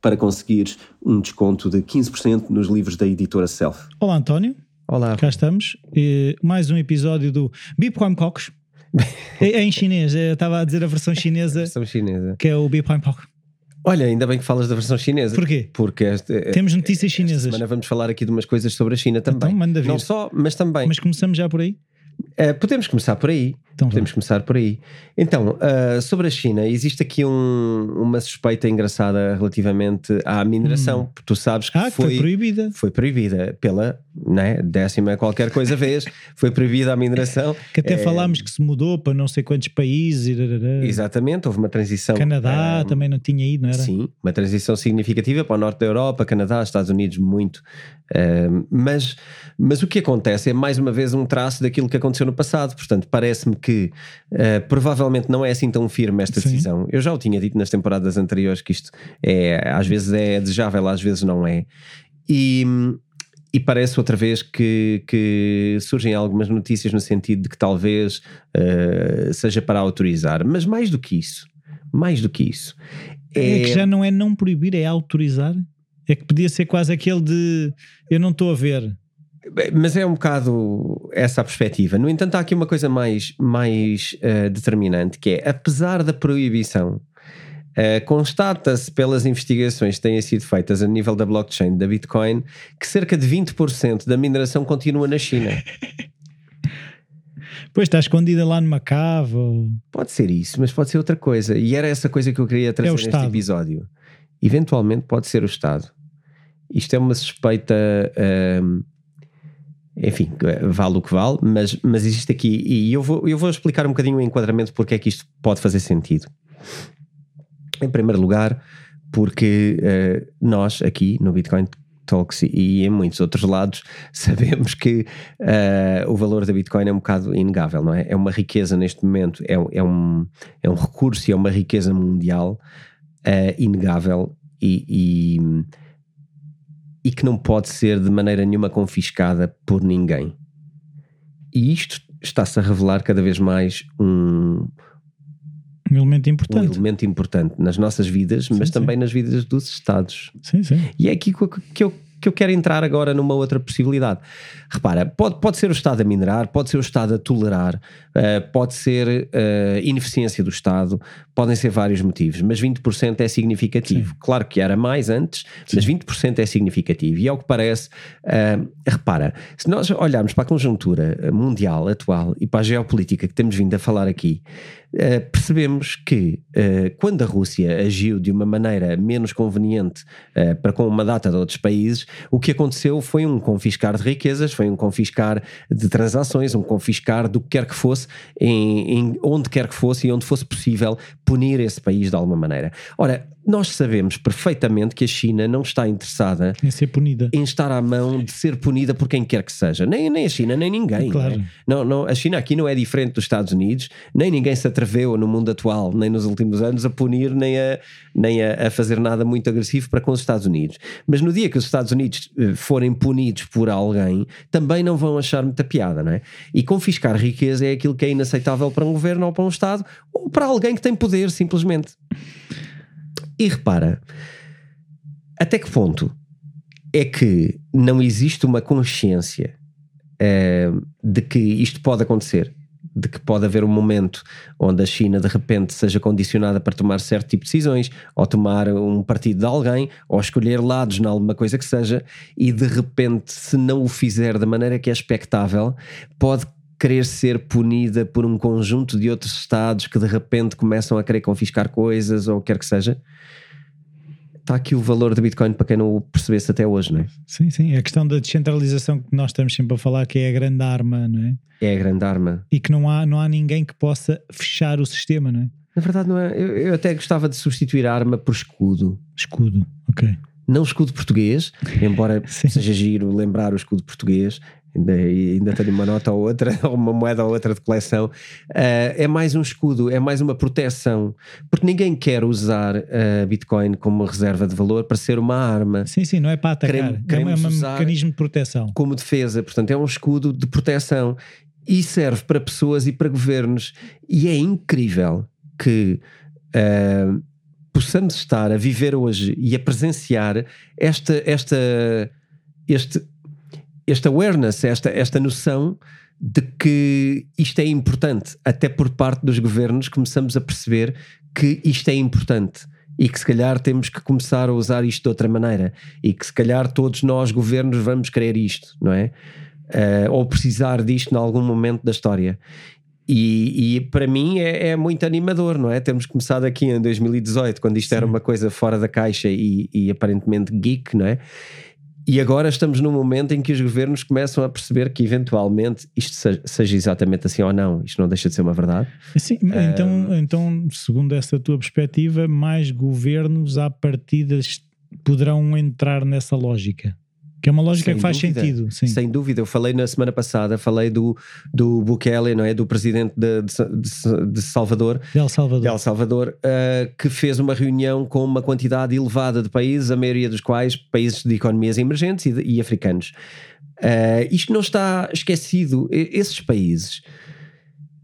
para conseguires um desconto de 15% nos livros da editora Self. Olá, António. Olá. Cá estamos. E mais um episódio do Bipquam Cocos. é, é em chinês. Eu estava a dizer a versão chinesa, Versão chinesa. que é o Bipquam Cocos. Olha, ainda bem que falas da versão chinesa. Porquê? Porque esta, Temos notícias esta chinesas. semana vamos falar aqui de umas coisas sobre a China também. Então, manda vir. Não só, mas também. Mas começamos já por aí? Eh, podemos começar por aí. Então, Podemos começar por aí. Então, ah, sobre a China, existe aqui um- uma suspeita engraçada relativamente à mineração. Tu sabes que ah, que foi, proibida. foi proibida pela né, décima qualquer coisa vez, foi proibida a mineração. Que até É, falámos que se mudou para não sei quantos países. Exatamente, houve uma transição. Canadá ah, também não tinha ido, não era? Sim, uma transição significativa para o norte da Europa, Canadá, Estados Unidos, muito. Ah, mas, mas o que acontece é mais uma vez um traço daquilo que aconteceu no passado. Portanto, parece-me que ah, provavelmente não é assim tão firme esta Sim. decisão. Eu já o tinha dito nas temporadas anteriores que isto é, às vezes é desejável, às vezes não é. E. E parece outra vez que, que surgem algumas notícias no sentido de que talvez ah, seja para autorizar. Mas mais do que isso, mais do que isso, É que já não é não proibir, é autorizar. É que podia ser quase aquele de eu não estou a ver. Mas é um bocado essa a perspectiva. No entanto, há aqui uma coisa mais, mais eh, determinante, que é, apesar da proibição, eh, constata-se pelas investigações que têm sido feitas a nível da blockchain da Bitcoin que cerca de 20% da mineração continua na China. Pois está escondida lá numa cave. ou- Pode ser isso, mas pode ser outra coisa. E era essa coisa que eu queria trazer É neste episódio. Eventualmente pode ser o Estado. Isto é uma suspeita. hum, enfim, vale o que vale, mas, mas existe aqui. E eu vou, eu vou explicar um bocadinho o enquadramento porque é que isto pode fazer sentido. Em primeiro lugar, porque eh, nós aqui no Bitcoin Talks e em muitos outros lados sabemos que eh, o valor da Bitcoin é um bocado inegável, não é? É uma riqueza neste momento, é, é, um, é um recurso e é uma riqueza mundial eh, inegável e, e, e que não pode ser de maneira nenhuma confiscada por ninguém. E isto está-se a revelar cada vez mais um, Um elemento um importante. elemento importante nas nossas vidas, mas sim. também nas vidas dos Estados. Sim, sim. E é aqui que eu, que eu, que eu quero entrar agora numa outra possibilidade. Repara, pode, pode ser o Estado a minerar, pode ser o Estado a tolerar, eh, pode ser eh, ineficiência do Estado, podem ser vários motivos, mas 20% é significativo. Claro que era mais antes, mas 20% é significativo. E ao que parece, eh, repara, se nós olharmos para a conjuntura mundial atual e para a geopolítica que temos vindo a falar aqui, eh, percebemos que eh, quando a Rússia agiu de uma maneira menos conveniente eh, para com uma data de outros países, o que aconteceu foi um confiscar de riquezas, foi um confiscar de transações, um confiscar do que quer que fosse, em, em onde quer que fosse e onde fosse possível punir esse país de alguma maneira. Ora, nós sabemos perfeitamente que a China não está interessada Em ser punida. em estar à mão de ser punida por quem quer que seja. Nem, nem a China, nem ninguém. Claro. não é? Não, não, a China aqui não é diferente dos Estados Unidos, nem ninguém se atreveu no mundo atual, nem nos últimos anos, a punir, nem a, nem a, a fazer nada muito agressivo para com os Estados Unidos. Mas no dia que os Estados Unidos eh, forem punidos por alguém, também não vão achar muita piada, não é? E confiscar riqueza é aquilo que é inaceitável para um governo ou para um Estado ou para alguém que tem poder, simplesmente. E repara, até que ponto é que não existe uma consciência uh, de que isto pode acontecer? De que pode haver um momento onde a China de repente seja condicionada para tomar certo tipo de decisões, ou tomar um partido de alguém, ou escolher lados em alguma coisa que seja, e de repente, se não o fizer da maneira que é expectável, pode querer ser punida por um conjunto de outros Estados que de repente começam a querer confiscar coisas ou o que quer que seja. Está aqui o valor do Bitcoin para quem não o percebesse até hoje, não é? Sim, sim. A questão da descentralização que nós estamos sempre a falar que é a grande arma, não é? É a grande arma. E que não há, não há ninguém que possa fechar o sistema, não é? Na verdade, não é. Eu, eu até gostava de substituir a arma por escudo. Escudo, ok. Não escudo português, embora seja giro lembrar o escudo português, ainda, ainda tenho uma nota ou outra, ou uma moeda ou outra de coleção, uh, é mais um escudo, é mais uma proteção, porque ninguém quer usar uh, Bitcoin como reserva de valor para ser uma arma. Sim, sim, não é para atacar, Queremos, queremos é um mecanismo de proteção. Como defesa, portanto, é um escudo de proteção e serve para pessoas e para governos. E é incrível que. Uh, possamos estar a viver hoje e a presenciar esta, esta, este este awareness, esta, esta noção de que isto é importante, até por parte dos governos começamos a perceber que isto é importante e que se calhar temos que começar a usar isto de outra maneira e que se calhar todos nós governos vamos querer isto, não é? Uh, ou precisar disto em algum momento da história. E, e para mim é, é, muito animador, não é? Temos começado aqui em 2018, quando isto Sim. era uma coisa fora da caixa e, e aparentemente geek, não é? E agora estamos num momento em que os governos começam a perceber que eventualmente isto seja exatamente assim ou não. Isto não deixa de ser uma verdade. Sim, então, então, segundo essa tua perspectiva, mais governos à partida poderão entrar nessa lógica. Que é uma lógica sem que faz dúvida, sentido. Sim. Sem dúvida. Eu falei na semana passada, falei do, do Bukele, não é? Do presidente de, de, de Salvador. De El Salvador. De El Salvador, uh, que fez uma reunião com uma quantidade elevada de países, a maioria dos quais países de economias emergentes e, e africanos. Uh, isto não está esquecido. Esses países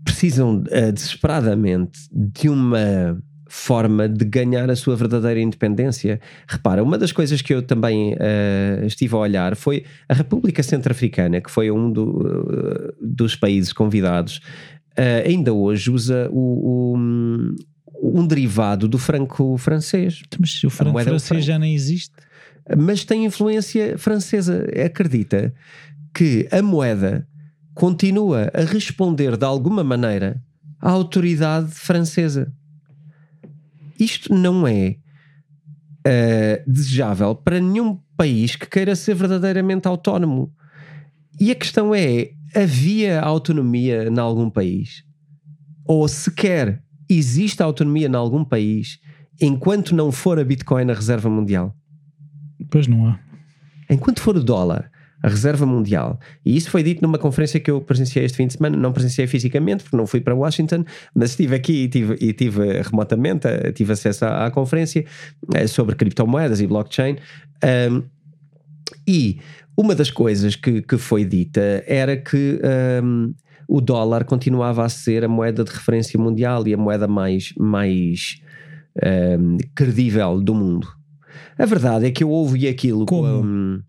precisam uh, desesperadamente de uma forma de ganhar a sua verdadeira independência. Repara, uma das coisas que eu também uh, estive a olhar foi a República Centro-Africana, que foi um do, uh, dos países convidados, uh, ainda hoje usa o, o um derivado do franco francês. Mas o franco francês franco. já nem existe. Mas tem influência francesa. Acredita que a moeda continua a responder de alguma maneira à autoridade francesa isto não é uh, desejável para nenhum país que queira ser verdadeiramente autónomo. E a questão é: havia autonomia em algum país? Ou sequer existe autonomia em algum país enquanto não for a Bitcoin a reserva mundial? Pois não há. Enquanto for o dólar a reserva mundial. E isso foi dito numa conferência que eu presenciei este fim de semana. Não presenciei fisicamente, porque não fui para Washington, mas estive aqui e tive, e tive remotamente, eh, tive acesso à, à conferência eh, sobre criptomoedas e blockchain. Um, e uma das coisas que, que foi dita era que um, o dólar continuava a ser a moeda de referência mundial e a moeda mais, mais um, credível do mundo. A verdade é que eu ouvi aquilo Como? com.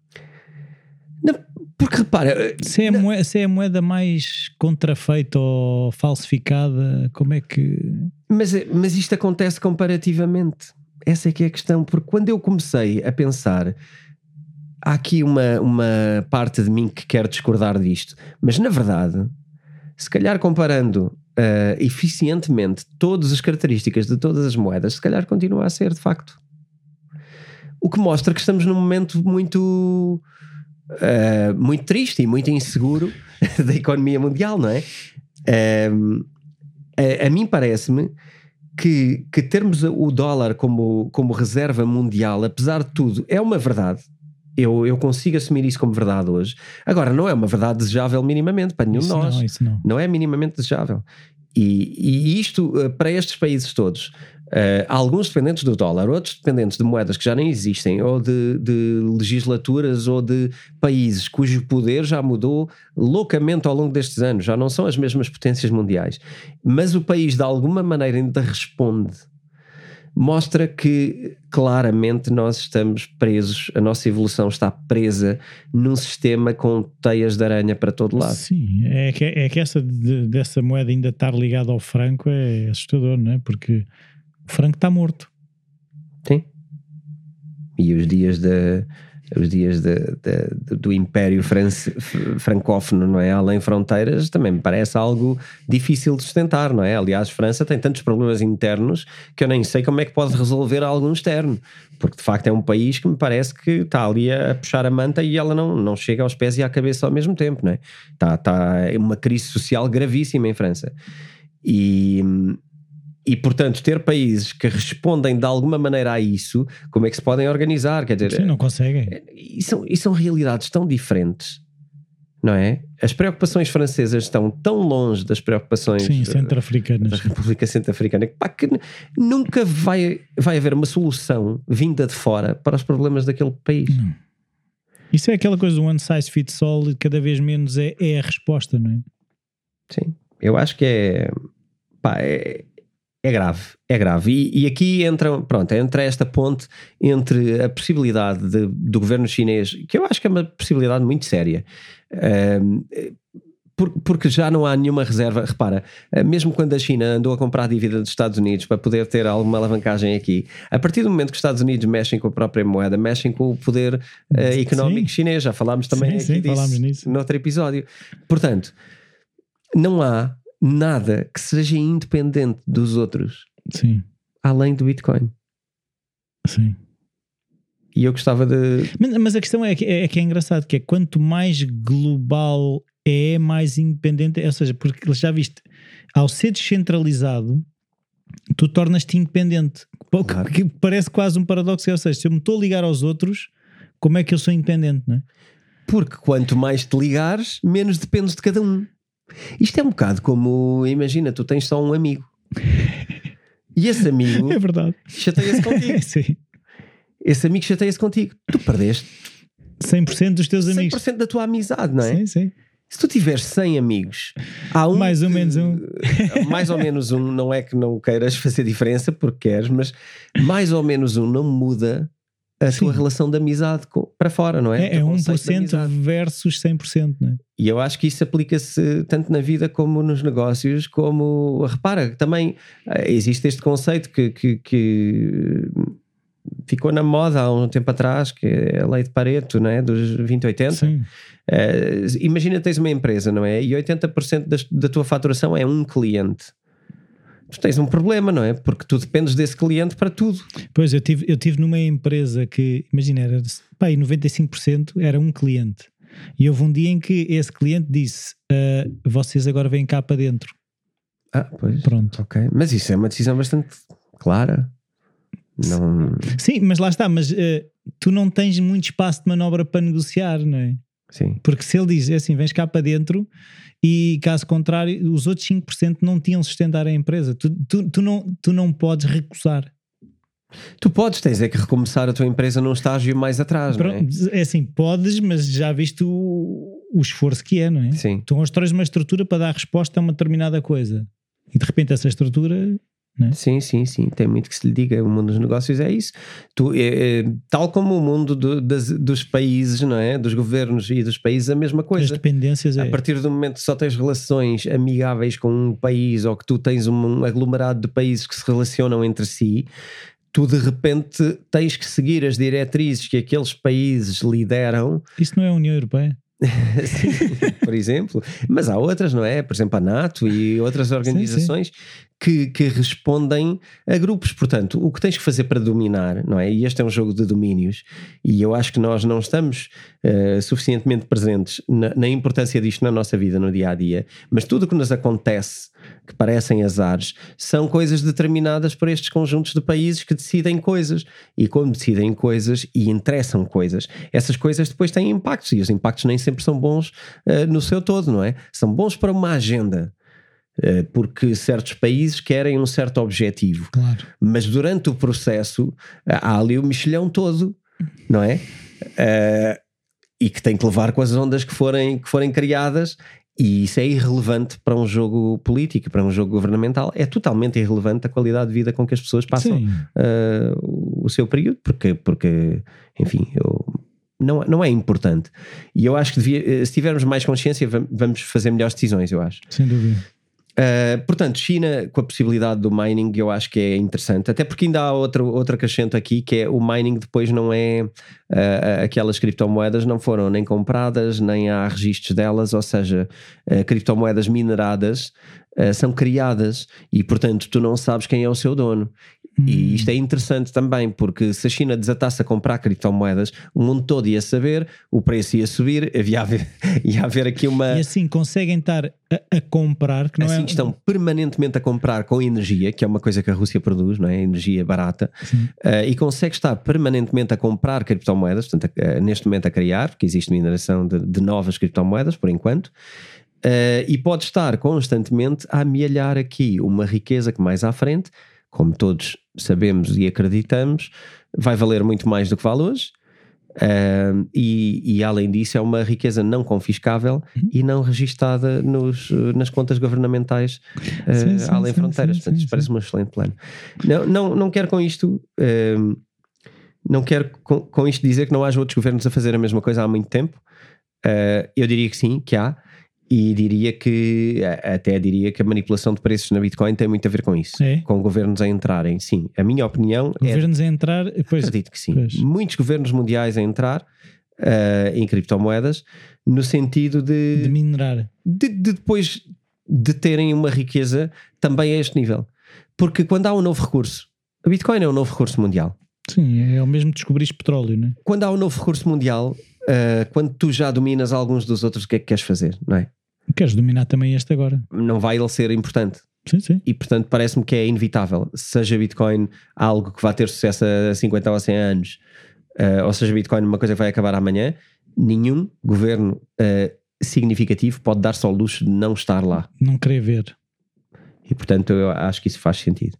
Porque repara. Se é, moeda, se é a moeda mais contrafeita ou falsificada, como é que. Mas, mas isto acontece comparativamente. Essa é que é a questão. Porque quando eu comecei a pensar, há aqui uma, uma parte de mim que quer discordar disto. Mas na verdade, se calhar comparando uh, eficientemente todas as características de todas as moedas, se calhar continua a ser de facto. O que mostra que estamos num momento muito uh, muito triste e muito inseguro da economia mundial, não é? Uh, a, a, mim parece-me que, que termos o dólar como, como reserva mundial, apesar de tudo, é uma verdade. Eu, eu consigo assumir isso como verdade hoje. Agora, não é uma verdade desejável minimamente para nenhum de nós. Não, não. não é minimamente desejável. E, e isto, eh, para estes países todos, Uh, alguns dependentes do dólar, outros dependentes de moedas que já nem existem, ou de, de, legislaturas ou de países cujo poder já mudou loucamente ao longo destes anos, já não são as mesmas potências mundiais. Mas o país, de alguma maneira, ainda responde mostra que claramente nós estamos presos, a nossa evolução está presa num sistema com teias de aranha para todo lado. Sim, é que, é que essa de, dessa moeda ainda estar ligada ao franco é assustador, não é? Porque o franco está morto. Sim. E os dias da os dias de, de, do Império France, Francófono, não é? Além fronteiras, também me parece algo difícil de sustentar, não é? Aliás, França tem tantos problemas internos que eu nem sei como é que pode resolver algum externo, porque de facto é um país que me parece que está ali a puxar a manta e ela não, não chega aos pés e à cabeça ao mesmo tempo, não é? Está, está é uma crise social gravíssima em França. E, e, portanto, ter países que respondem de alguma maneira a isso, como é que se podem organizar? Quer dizer, Sim, não conseguem. É, e são, e são realidades tão diferentes, não é? As preocupações francesas estão tão longe das preocupações Sim, centro-africanas. da República Centro-Africana que, pá, que nunca vai, vai haver uma solução vinda de fora para os problemas daquele país. Não. Isso é aquela coisa do one size fits all e cada vez menos é, é a resposta, não é? Sim, eu acho que é. Pá, é, é grave, é grave. E, e, aqui entra, pronto, entra esta ponte entre a possibilidade de, do governo chinês, que eu acho que é uma possibilidade muito séria, uh, porque já não há nenhuma reserva. Repara, eh, mesmo quando a China andou a comprar a dívida dos Estados Unidos para poder ter alguma alavancagem aqui, a partir do momento que os Estados Unidos mexem com a própria moeda, mexem com o poder uh, económico sim. chinês. Já falámos também sim, aqui sim, disso nisso. no outro episódio. Portanto, não há nada que seja independente dos outros. Sim. Além do Bitcoin. Sim. E eu gostava de. Mas, mas a questão é que, é, é que, é engraçado, que é quanto mais global é, mais independente é. Ou seja, porque já viste, ao ser descentralizado, tu tornas-te independente. Claro. Que parece quase um paradoxo. Ou seja, se eu me estou a ligar aos outros, como é que eu sou independente, não é? Porque quanto mais te ligares, menos dependes de cada um. Isto é um bocado como, imagina, tu tens só um amigo. E esse amigo é verdade. chateia-se contigo. Sim. Esse amigo chateia-se contigo. Tu perdeste 100% dos teus amigos. 100% da tua amizade, não é? Sim, sim. Se tu tiveres 100 amigos, há um. Mais ou menos um. mais ou menos um, não é que não queiras fazer diferença porque queres, mas mais ou menos um não muda a Sim. tua relação de amizade com, para fora, não é? É, é 1% versus 100%, não é? E eu acho que isso aplica-se tanto na vida como nos negócios, como, repara, também eh, existe este conceito que, que, que ficou na moda há um tempo atrás, que é a lei de Pareto, não é? Dos 2080. Sim. Uh, imagina tens uma empresa, não é? E 80% das, da tua faturação é um cliente tu tens um problema, não é? Porque tu dependes desse cliente para tudo. Pois, eu tive, eu tive numa empresa que, imagina, era, pá, 95% era um cliente. E houve um dia em que esse cliente disse: uh, vocês agora vêm cá para dentro. Ah, pois. Pronto. Ok. Mas isso é uma decisão bastante clara. Não... Sim, mas lá está. Mas uh, tu não tens muito espaço de manobra para negociar, não é? Sim. Porque se ele diz é assim, vens cá para dentro e caso contrário, os outros 5% não tinham sustentar a empresa. Tu, tu, tu, não, tu não podes recusar. Tu podes, tens é que recomeçar a tua empresa num estágio mais atrás, Pronto, não é? É assim, podes, mas já viste o, o esforço que é, não é? Sim. Tu constróis uma estrutura para dar resposta a uma determinada coisa e de repente essa estrutura é? Sim, sim, sim. Tem muito que se lhe diga. O mundo dos negócios é isso. Tu, é, é, tal como o mundo do, das, dos países, não é? Dos governos e dos países, a mesma coisa. As dependências é. A partir do momento que só tens relações amigáveis com um país ou que tu tens um aglomerado de países que se relacionam entre si, tu de repente tens que seguir as diretrizes que aqueles países lideram. Isso não é a União Europeia? sim, por exemplo, mas há outras, não é? Por exemplo, a NATO e outras organizações sim, sim. Que, que respondem a grupos. Portanto, o que tens que fazer para dominar, não é? E este é um jogo de domínios, e eu acho que nós não estamos uh, suficientemente presentes na, na, importância disto na nossa vida, no dia a dia, mas tudo o que nos acontece que parecem azares são coisas determinadas por estes conjuntos de países que decidem coisas. E quando decidem coisas e interessam coisas, essas coisas depois têm impactos, e os impactos nem sempre são bons uh, no seu todo, não é? São bons para uma agenda. Uh, porque certos países querem um certo objetivo, claro. mas durante o processo há ali o mexilhão todo, não é? Uh, e que tem que levar com as ondas que forem, que forem criadas E isso é irrelevante para um jogo político, para um jogo governamental. É totalmente irrelevante a qualidade de vida com que as pessoas passam uh, o seu período, porque, porque enfim, eu, não, não é importante. E eu acho que devia, eh, se tivermos mais consciência, vamos fazer melhores decisões, eu acho. Sem dúvida. Uh, portanto, China com a possibilidade do mining eu acho que é interessante, até porque ainda há outro, outro acrescento aqui que é o mining depois não é uh, aquelas criptomoedas não foram nem compradas, nem há registros delas, ou seja, uh, criptomoedas mineradas são criadas e portanto tu não sabes quem é o seu dono Hum. E isto é interessante também, porque se a China desatasse a comprar criptomoedas, o mundo todo ia saber, o preço ia subir, havia haver, ia haver aqui uma. E assim conseguem estar a, a comprar, que não assim é. estão permanentemente a comprar com energia, que é uma coisa que a Rússia produz, não é? Energia barata, uh, e consegue estar permanentemente a comprar criptomoedas, portanto, a, a, neste momento a criar, porque existe mineração de, de novas criptomoedas, por enquanto. Uh, e pode estar constantemente a amealhar aqui uma riqueza que mais à frente como todos sabemos e acreditamos, vai valer muito mais do que vale hoje. Uh, e, e, além disso, é uma riqueza não confiscável uhum. e não registada nos, nas contas governamentais uh, sim, sim, além sim, fronteiras. Portanto, isto parece um excelente plano. Não, não, não quero com isto. Uh, não quero com, com, isto dizer que não haja outros governos a fazer a mesma coisa há muito tempo. eu diria que sim, que há. E diria que, até diria que a manipulação de preços na Bitcoin tem muito a ver com isso, é? com governos a entrarem. Sim, a minha opinião é governos é. a entrar, pois, acredito que sim. Pois. Muitos governos mundiais a entrar uh, em criptomoedas no sentido de. De minerar. De, de, depois de terem uma riqueza também a este nível. Porque quando há um novo recurso, a Bitcoin é um novo recurso mundial. Sim, é o mesmo descobrir petróleo, não é? Quando há um novo recurso mundial, uh, quando tu já dominas alguns dos outros, o que é que queres fazer, não é? Queres dominar também este agora? Não vai ele ser importante. Sim, sim. E portanto parece-me que é inevitável. Seja Bitcoin algo que vai ter sucesso a 50 ou 100 anos, uh, ou seja Bitcoin uma coisa que vai acabar amanhã, nenhum governo uh, significativo pode dar-se ao luxo de não estar lá. Não querer ver. E portanto eu acho que isso faz sentido.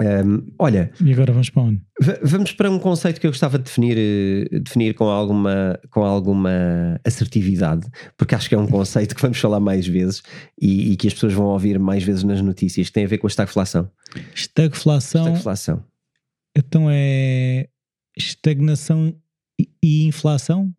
Um, olha. E agora vamos para onde? Vamos para um conceito que eu gostava de definir, eh, definir com, alguma, com alguma assertividade, porque acho que é um conceito que vamos falar mais vezes e, e, que as pessoas vão ouvir mais vezes nas notícias, que tem a ver com a estagflação. Estagflação. Estagflação. Então é estagnação e inflação?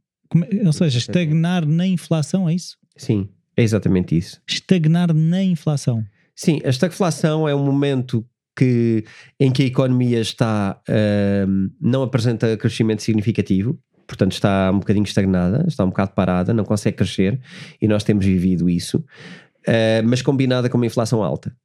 É, ou seja, estagnar na inflação, é isso? Sim, é exatamente isso. Estagnar na inflação. Sim, a estagflação é um momento que, em que a economia está, uh, não apresenta crescimento significativo, portanto está um bocadinho estagnada, está um bocado parada, não consegue crescer e nós temos vivido isso, uh, mas combinada com uma inflação alta.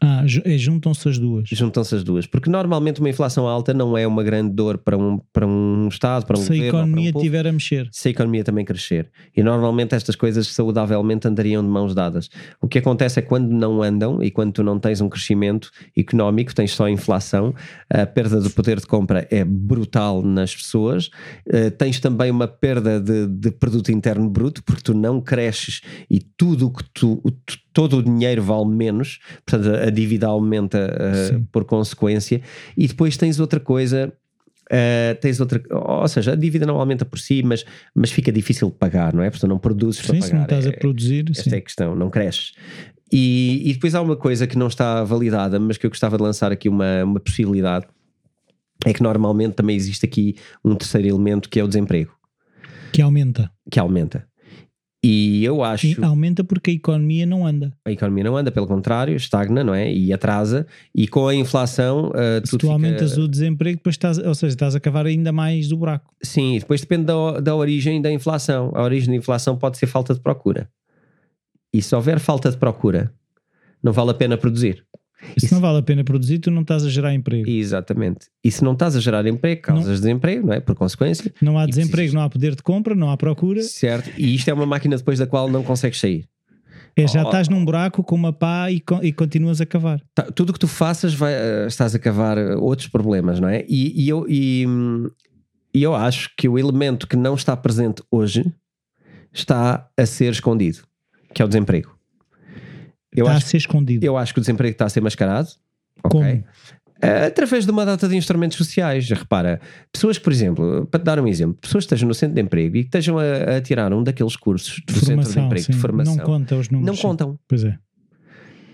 Ah, é, juntam-se as duas. Juntam-se as duas, porque normalmente uma inflação alta não é uma grande dor para um, para um Estado, para um se governo. Se a economia um estiver a mexer. Se a economia também crescer. E normalmente estas coisas saudavelmente andariam de mãos dadas. O que acontece é quando não andam e quando tu não tens um crescimento económico, tens só inflação, a perda do poder de compra é brutal nas pessoas, uh, tens também uma perda de, de produto interno bruto, porque tu não cresces e tudo o que tu, todo o dinheiro vale menos, portanto a dívida aumenta uh, por consequência, e depois tens outra coisa. Uh, tens outra, ou seja, a dívida não aumenta por si, mas, mas fica difícil de pagar, não é? Portanto, não produzes sim, para pagar. Se não estás é, a produzir, esta sim. é a questão, não cresces. E, e depois há uma coisa que não está validada, mas que eu gostava de lançar aqui uma, uma possibilidade: é que normalmente também existe aqui um terceiro elemento que é o desemprego. Que aumenta. Que aumenta. E eu acho. Aumenta porque a economia não anda. A economia não anda, pelo contrário, estagna, não é? E atrasa. E com a inflação. Uh, Se tu fica... aumentas o desemprego, depois estás, ou seja, estás a cavar ainda mais do buraco. Sim, depois depende da, da origem da inflação. A origem da inflação pode ser falta de procura. E se houver falta de procura, não vale a pena produzir. E se não vale a pena produzir, tu não estás a gerar emprego. Exatamente. E se não estás a gerar emprego, causas não. desemprego, não é? Por consequência. Não há desemprego, precisas... não há poder de compra, não há procura. Certo. E isto é uma máquina depois da qual não consegues sair. É, já oh, estás num buraco com uma pá e, e continuas a cavar. Tá, tudo o que tu faças vai, uh, estás a cavar eh, outros problemas, não é? E, e eu, e, e eu acho que o elemento que não está presente hoje está a ser escondido, que é o desemprego. Eu está acho, a ser escondido. Eu acho que o desemprego está a ser mascarado. Como? Uh, através de uma data de instrumentos sociais. Repara, pessoas que, por exemplo, para te dar um exemplo, pessoas que estejam no centro de emprego e que estejam a, a tirar um daqueles cursos do centro de emprego sim. de formação. Não conta os números. Não sim. contam. Pois é.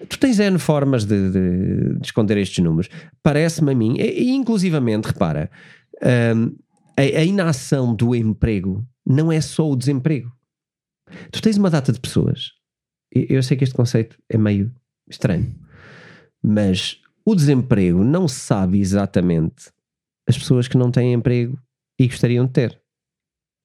Tu tens N formas de, de- de esconder estes números. Parece-me a mim, e, inclusivamente, repara, hum, a, a inação do emprego não é só o desemprego. Tu tens uma data de pessoas. Eu sei que este conceito é meio estranho, mas o desemprego não sabe exatamente as pessoas que não têm emprego e gostariam de ter.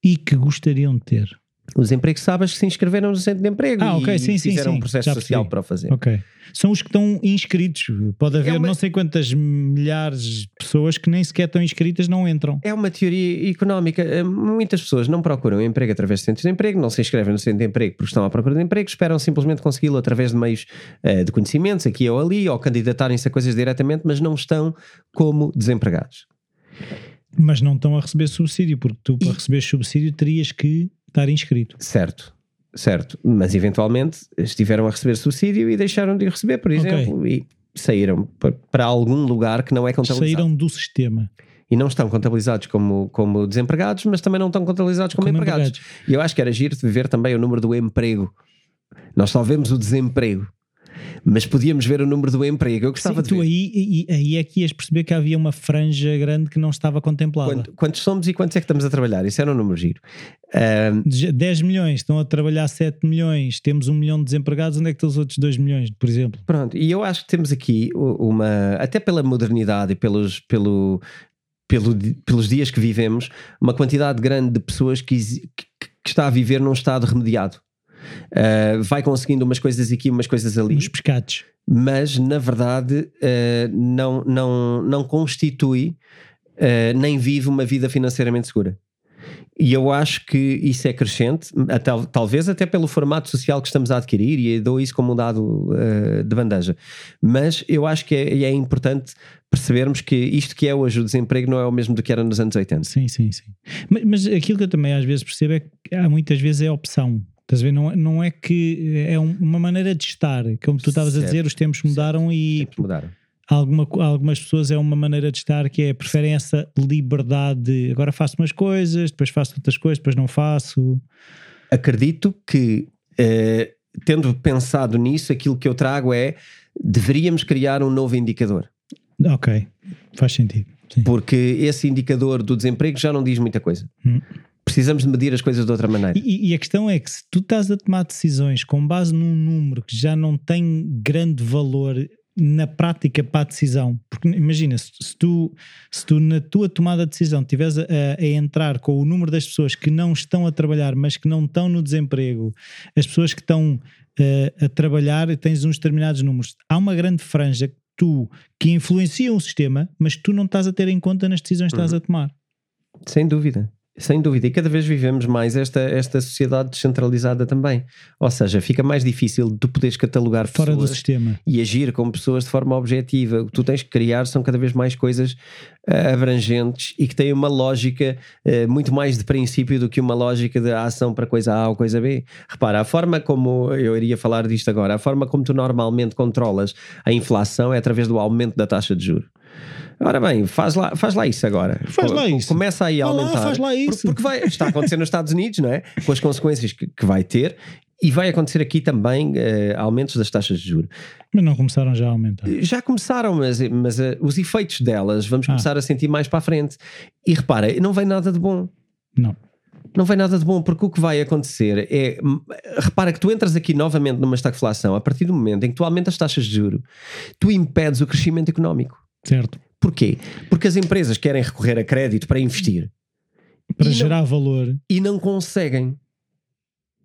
E que gostariam de ter. Os empregos sabes que se inscreveram no centro de emprego Ah, ok, e sim, fizeram sim, um processo social para o fazer. Ok. São os que estão inscritos. Pode haver É uma- não sei quantas milhares de pessoas que nem sequer estão inscritas, não entram. É uma teoria económica. Eh, Muitas pessoas não procuram emprego através de centros de emprego, não se inscrevem no centro de emprego porque estão à procura de emprego, esperam simplesmente consegui-lo através de meios eh, de conhecimentos, aqui ou ali, ou candidatarem-se a coisas diretamente, mas não estão como desempregados. Mas não estão a receber subsídio, porque tu, para E- receber subsídio, terias que estar inscrito. Certo, certo. Mas eventualmente estiveram a receber subsídio e deixaram de receber, por exemplo, e saíram pa- para algum lugar que não é contabilizado. Saíram do sistema. E não estão contabilizados como, como desempregados, mas também não estão contabilizados como, como empregados. empregados. E eu acho que era giro de ver também o número do emprego. Nós só vemos o desemprego, mas podíamos ver o número do emprego. Eu gostava Sim, de tu ver. aí, aí, aí é que ias perceber que havia uma franja grande que não estava contemplada. Quanto- quantos somos e quantos é que estamos a trabalhar? Isso era um número giro. De 10 milhões, estão a trabalhar 7 milhões, temos 1 milhão de desempregados, onde é que estão os outros 2 milhões, por exemplo? pronto, e eu acho que temos aqui uma, até pela modernidade e pelos, pelo, pelo pelos dias que vivemos, uma quantidade grande de pessoas que, que- que está a viver num estado remediado. Ah, vai conseguindo umas coisas aqui, umas coisas ali. Nos pescados. mas na verdade eh, não, não, não constitui eh, nem vive uma vida financeiramente segura. E eu acho que isso é crescente, até- talvez até pelo formato social que estamos a adquirir, e dou isso como um dado de bandeja. Mas eu acho que é, é importante percebermos que isto que é hoje o desemprego não é o mesmo do que era nos anos 80. Sim, sim, sim. Mas, mas aquilo que eu também às vezes percebo é que há muitas vezes é opção. Estás a ver? Não, é- não é que é um- uma maneira de estar. Como tu estavas a Certo, dizer, os tempos mudaram e Tempos mudaram. alguma, algumas pessoas é uma maneira de estar que é preferem essa liberdade de agora faço umas coisas, depois faço outras coisas, depois não faço. acredito que, eh, tendo pensado nisso, aquilo que eu trago é deveríamos criar um novo indicador. Ok, faz sentido. Sim. Porque esse indicador do desemprego já não diz muita coisa. Hum. Precisamos de medir as coisas de outra maneira. E, e a questão é que se tu estás a tomar decisões com base num número que já não tem grande valor na prática para a decisão, porque imagina, se, se tu, se tu na tua tomada de decisão estiveres a, a entrar com o número das pessoas que não estão a trabalhar, mas que não estão no desemprego, as pessoas que estão eh, a trabalhar, tens uns determinados números. Há uma grande franja que tu que influenciam o sistema, mas tu não estás a ter em conta nas decisões que estás a tomar. Sem dúvida. Sem dúvida. E cada vez vivemos mais esta, esta sociedade descentralizada também. Ou seja, fica mais difícil de tu poderes catalogar Fora do pessoas sistema. e agir com pessoas de forma objetiva. O que tu tens que criar são cada vez mais coisas ah, abrangentes e que têm uma lógica ah, muito mais de princípio do que uma lógica de ação para coisa A ou coisa B. Repara, a forma como eu iria falar disto agora, a forma como tu normalmente controlas a inflação é através do aumento da taxa de juros. Ora bem, faz lá, faz lá isso agora. Faz lá isso. Começa aí a Vá lá, aumentar. faz lá isso. Porque vai, está a acontecer nos Estados Unidos, não é? Com as consequências que, que vai ter. E vai acontecer aqui também eh, aumentos das taxas de juros. Mas não começaram já a aumentar. Já começaram, mas, mas eh, os efeitos delas vamos Ah. começar a sentir mais para a frente. E repara, não vem nada de bom. Não. Não vem nada de bom, porque o que vai acontecer é. hum, Repara que tu entras aqui novamente numa estagflação a partir do momento em que tu aumentas as taxas de juro, tu impedes o crescimento económico. Certo. Porquê? Porque as empresas querem recorrer a crédito para investir Para E não- gerar valor. e não conseguem.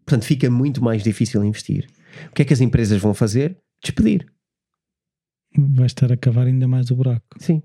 Portanto, fica muito mais difícil investir. O que é que as empresas vão fazer? Despedir. vai estar a cavar ainda mais o buraco. Sim.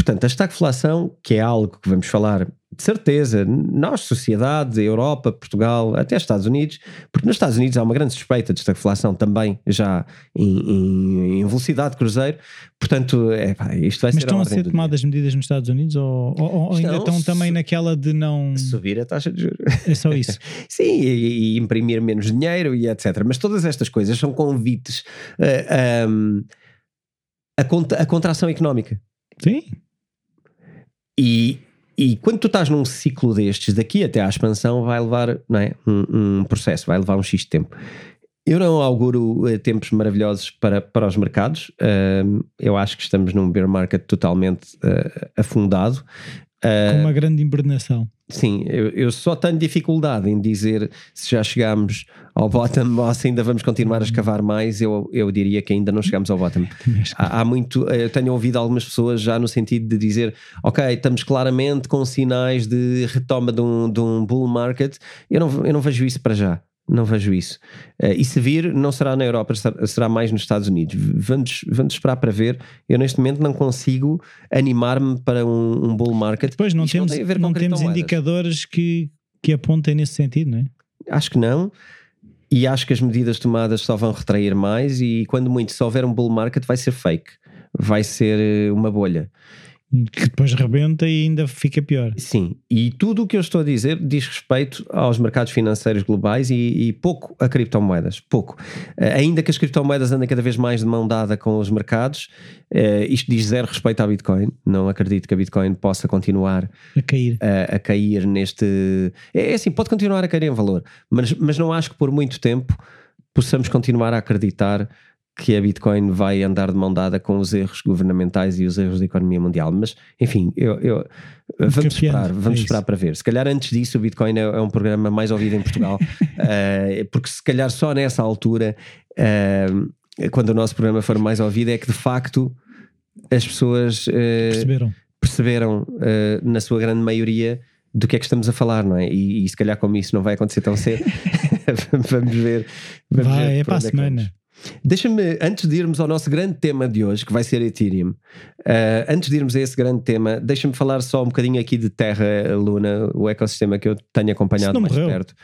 Portanto, a estagflação, que é algo que vamos falar de certeza, nós, sociedade, Europa, Portugal, até Estados Unidos, porque nos Estados Unidos há uma grande suspeita de estagflação também, já em, em- velocidade de cruzeiro. Portanto, é, pá, isto vai Mas ser estão a ser tomadas medidas nos Estados Unidos ou, ou- ou ainda Estão também naquela de não. Subir a taxa de juros. É só isso. Sim, e, e imprimir menos dinheiro e etc. Mas todas estas coisas são convites eh, um, a, contra, a contração económica. Sim. E, e quando tu estás num ciclo destes, daqui até à expansão, vai levar não é, um, um processo, vai levar um X de tempo. Eu não auguro uh, tempos maravilhosos para, para os mercados. Eu acho que estamos num bear market totalmente uh, afundado. Com uma grande hibernação. Sim, eu, eu, só tenho dificuldade em dizer se já chegámos ao bottom ou se ainda vamos continuar a escavar mais. Eu, eu diria que ainda não chegamos ao bottom. Há, há, muito, eu tenho ouvido algumas pessoas já no sentido de dizer: Ok, estamos claramente com sinais de retoma de um, de um bull market. Eu não, eu não vejo isso para já não vejo isso. Uh, e se vir, não será na Europa, será mais nos Estados Unidos. Vamos, vamos esperar para ver. Eu neste momento não consigo animar-me para um, um, bull market. Pois não temos, não, não temos indicadores que, que apontem nesse sentido, não é? Acho que não. E acho que as medidas tomadas só vão retrair mais. E quando muito, se houver um bull market, vai ser fake. Vai ser eh, uma bolha que depois rebenta e ainda fica pior. Sim, e tudo o que eu estou a dizer diz respeito aos mercados financeiros globais e, e pouco a criptomoedas, pouco. Uh, ainda que as criptomoedas andem cada vez mais de mão dada com os mercados, uh, isto diz zero respeito à Bitcoin. Não acredito que a Bitcoin possa continuar a cair, a, a cair neste. É, é assim, pode continuar a cair em valor, mas, mas não acho que por muito tempo possamos continuar a acreditar que a Bitcoin vai andar de mão dada com os erros governamentais e os erros da economia mundial. Mas, enfim, eu, eu vamos esperar, vamos é esperar para ver. Se calhar antes disso o Bitcoin é, é um programa mais ouvido em Portugal, uh, porque se calhar só nessa altura, uh, quando o nosso programa for mais ouvido, é que de facto as pessoas uh, perceberam, perceberam na sua grande maioria do que é que estamos a falar, não é? E, e se calhar como isso não vai acontecer tão cedo, vamos ver. Vamos vai, ver é para a é semana. Deixa-me, antes de irmos ao nosso grande tema de hoje, que vai ser Ethereum, uh, antes de irmos a esse grande tema, deixa-me falar só um bocadinho aqui de Terra Luna, o ecossistema que eu tenho acompanhado mais morreu. perto.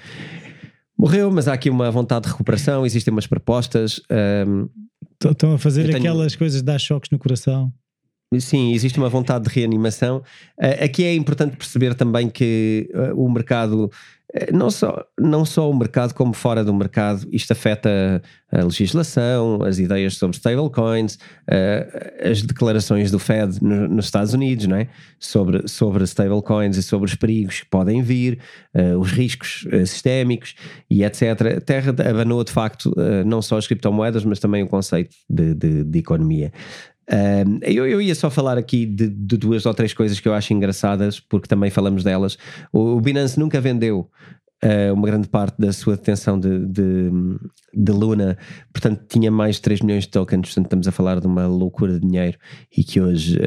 Morreu, mas há aqui uma vontade de recuperação, existem umas propostas. Um, Estão a fazer tenho... aquelas coisas de dar choques no coração. Sim, existe uma vontade de reanimação. Uh, aqui é importante perceber também que uh, o mercado eh, não só, não só o mercado, como fora do mercado, isto afeta a legislação, as ideias sobre stablecoins, uh, as declarações do Fed no, nos Estados Unidos, não é? sobre, sobre stablecoins e sobre os perigos que podem vir, uh, os riscos sistémicos e etc. A Terra abanou de facto não só as criptomoedas, mas também o conceito de, de, de economia. Eu, eu, ia só falar aqui de, de, duas ou três coisas que eu acho engraçadas, porque também falamos delas. O, o Binance nunca vendeu uh, uma grande parte da sua detenção de, de, de, Luna, portanto tinha mais de 3 milhões de tokens, portanto estamos a falar de uma loucura de dinheiro e que hoje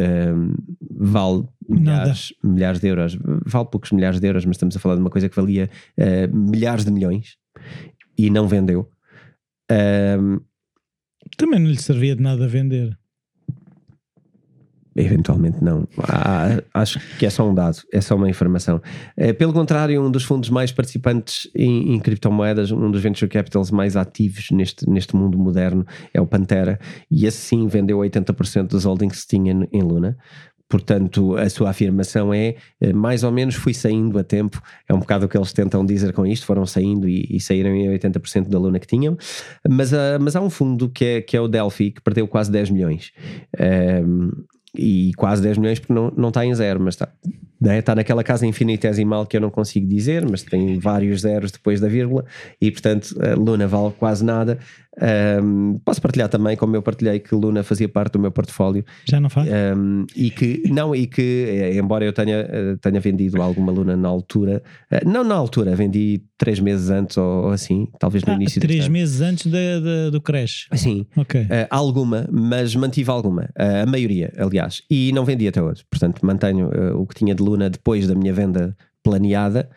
vale milhares, milhares de euros, vale poucos milhares de euros, mas estamos a falar de uma coisa que valia uh, milhares de milhões e não vendeu. Também não lhe servia de nada vender. Eventualmente não. Ah, acho que é só um dado, é só uma informação. Eh, pelo contrário, um dos fundos mais participantes em, em, criptomoedas, um dos venture capitals mais ativos neste, neste mundo moderno é o Pantera, e esse sim vendeu 80% dos holdings que tinha em Luna. Portanto, a sua afirmação é eh, mais ou menos fui saindo a tempo. É um bocado o que eles tentam dizer com isto, foram saindo e, e saíram em 80% da luna que tinham. Mas, uh, mas há um fundo que é, que é o Delphi, que perdeu quase 10 milhões. Um, e quase 10 milhões porque não, não está em zero, mas está, né? está naquela casa infinitesimal que eu não consigo dizer, mas tem vários zeros depois da vírgula e portanto Luna vale quase nada um, posso partilhar também, como eu partilhei, que Luna fazia parte do meu portfólio. Já não faz? Um, e que, não, e que, eh, embora eu tenha, eh, tenha vendido alguma Luna na altura, uh, não na altura, vendi três meses antes ou, assim, talvez no ah, início Três meses antes de, de, do crash? Sim. Ok. Uh, alguma, mas mantive alguma, uh, a maioria, aliás, e não vendi até hoje. Portanto, mantenho o que tinha de Luna depois da minha venda planeada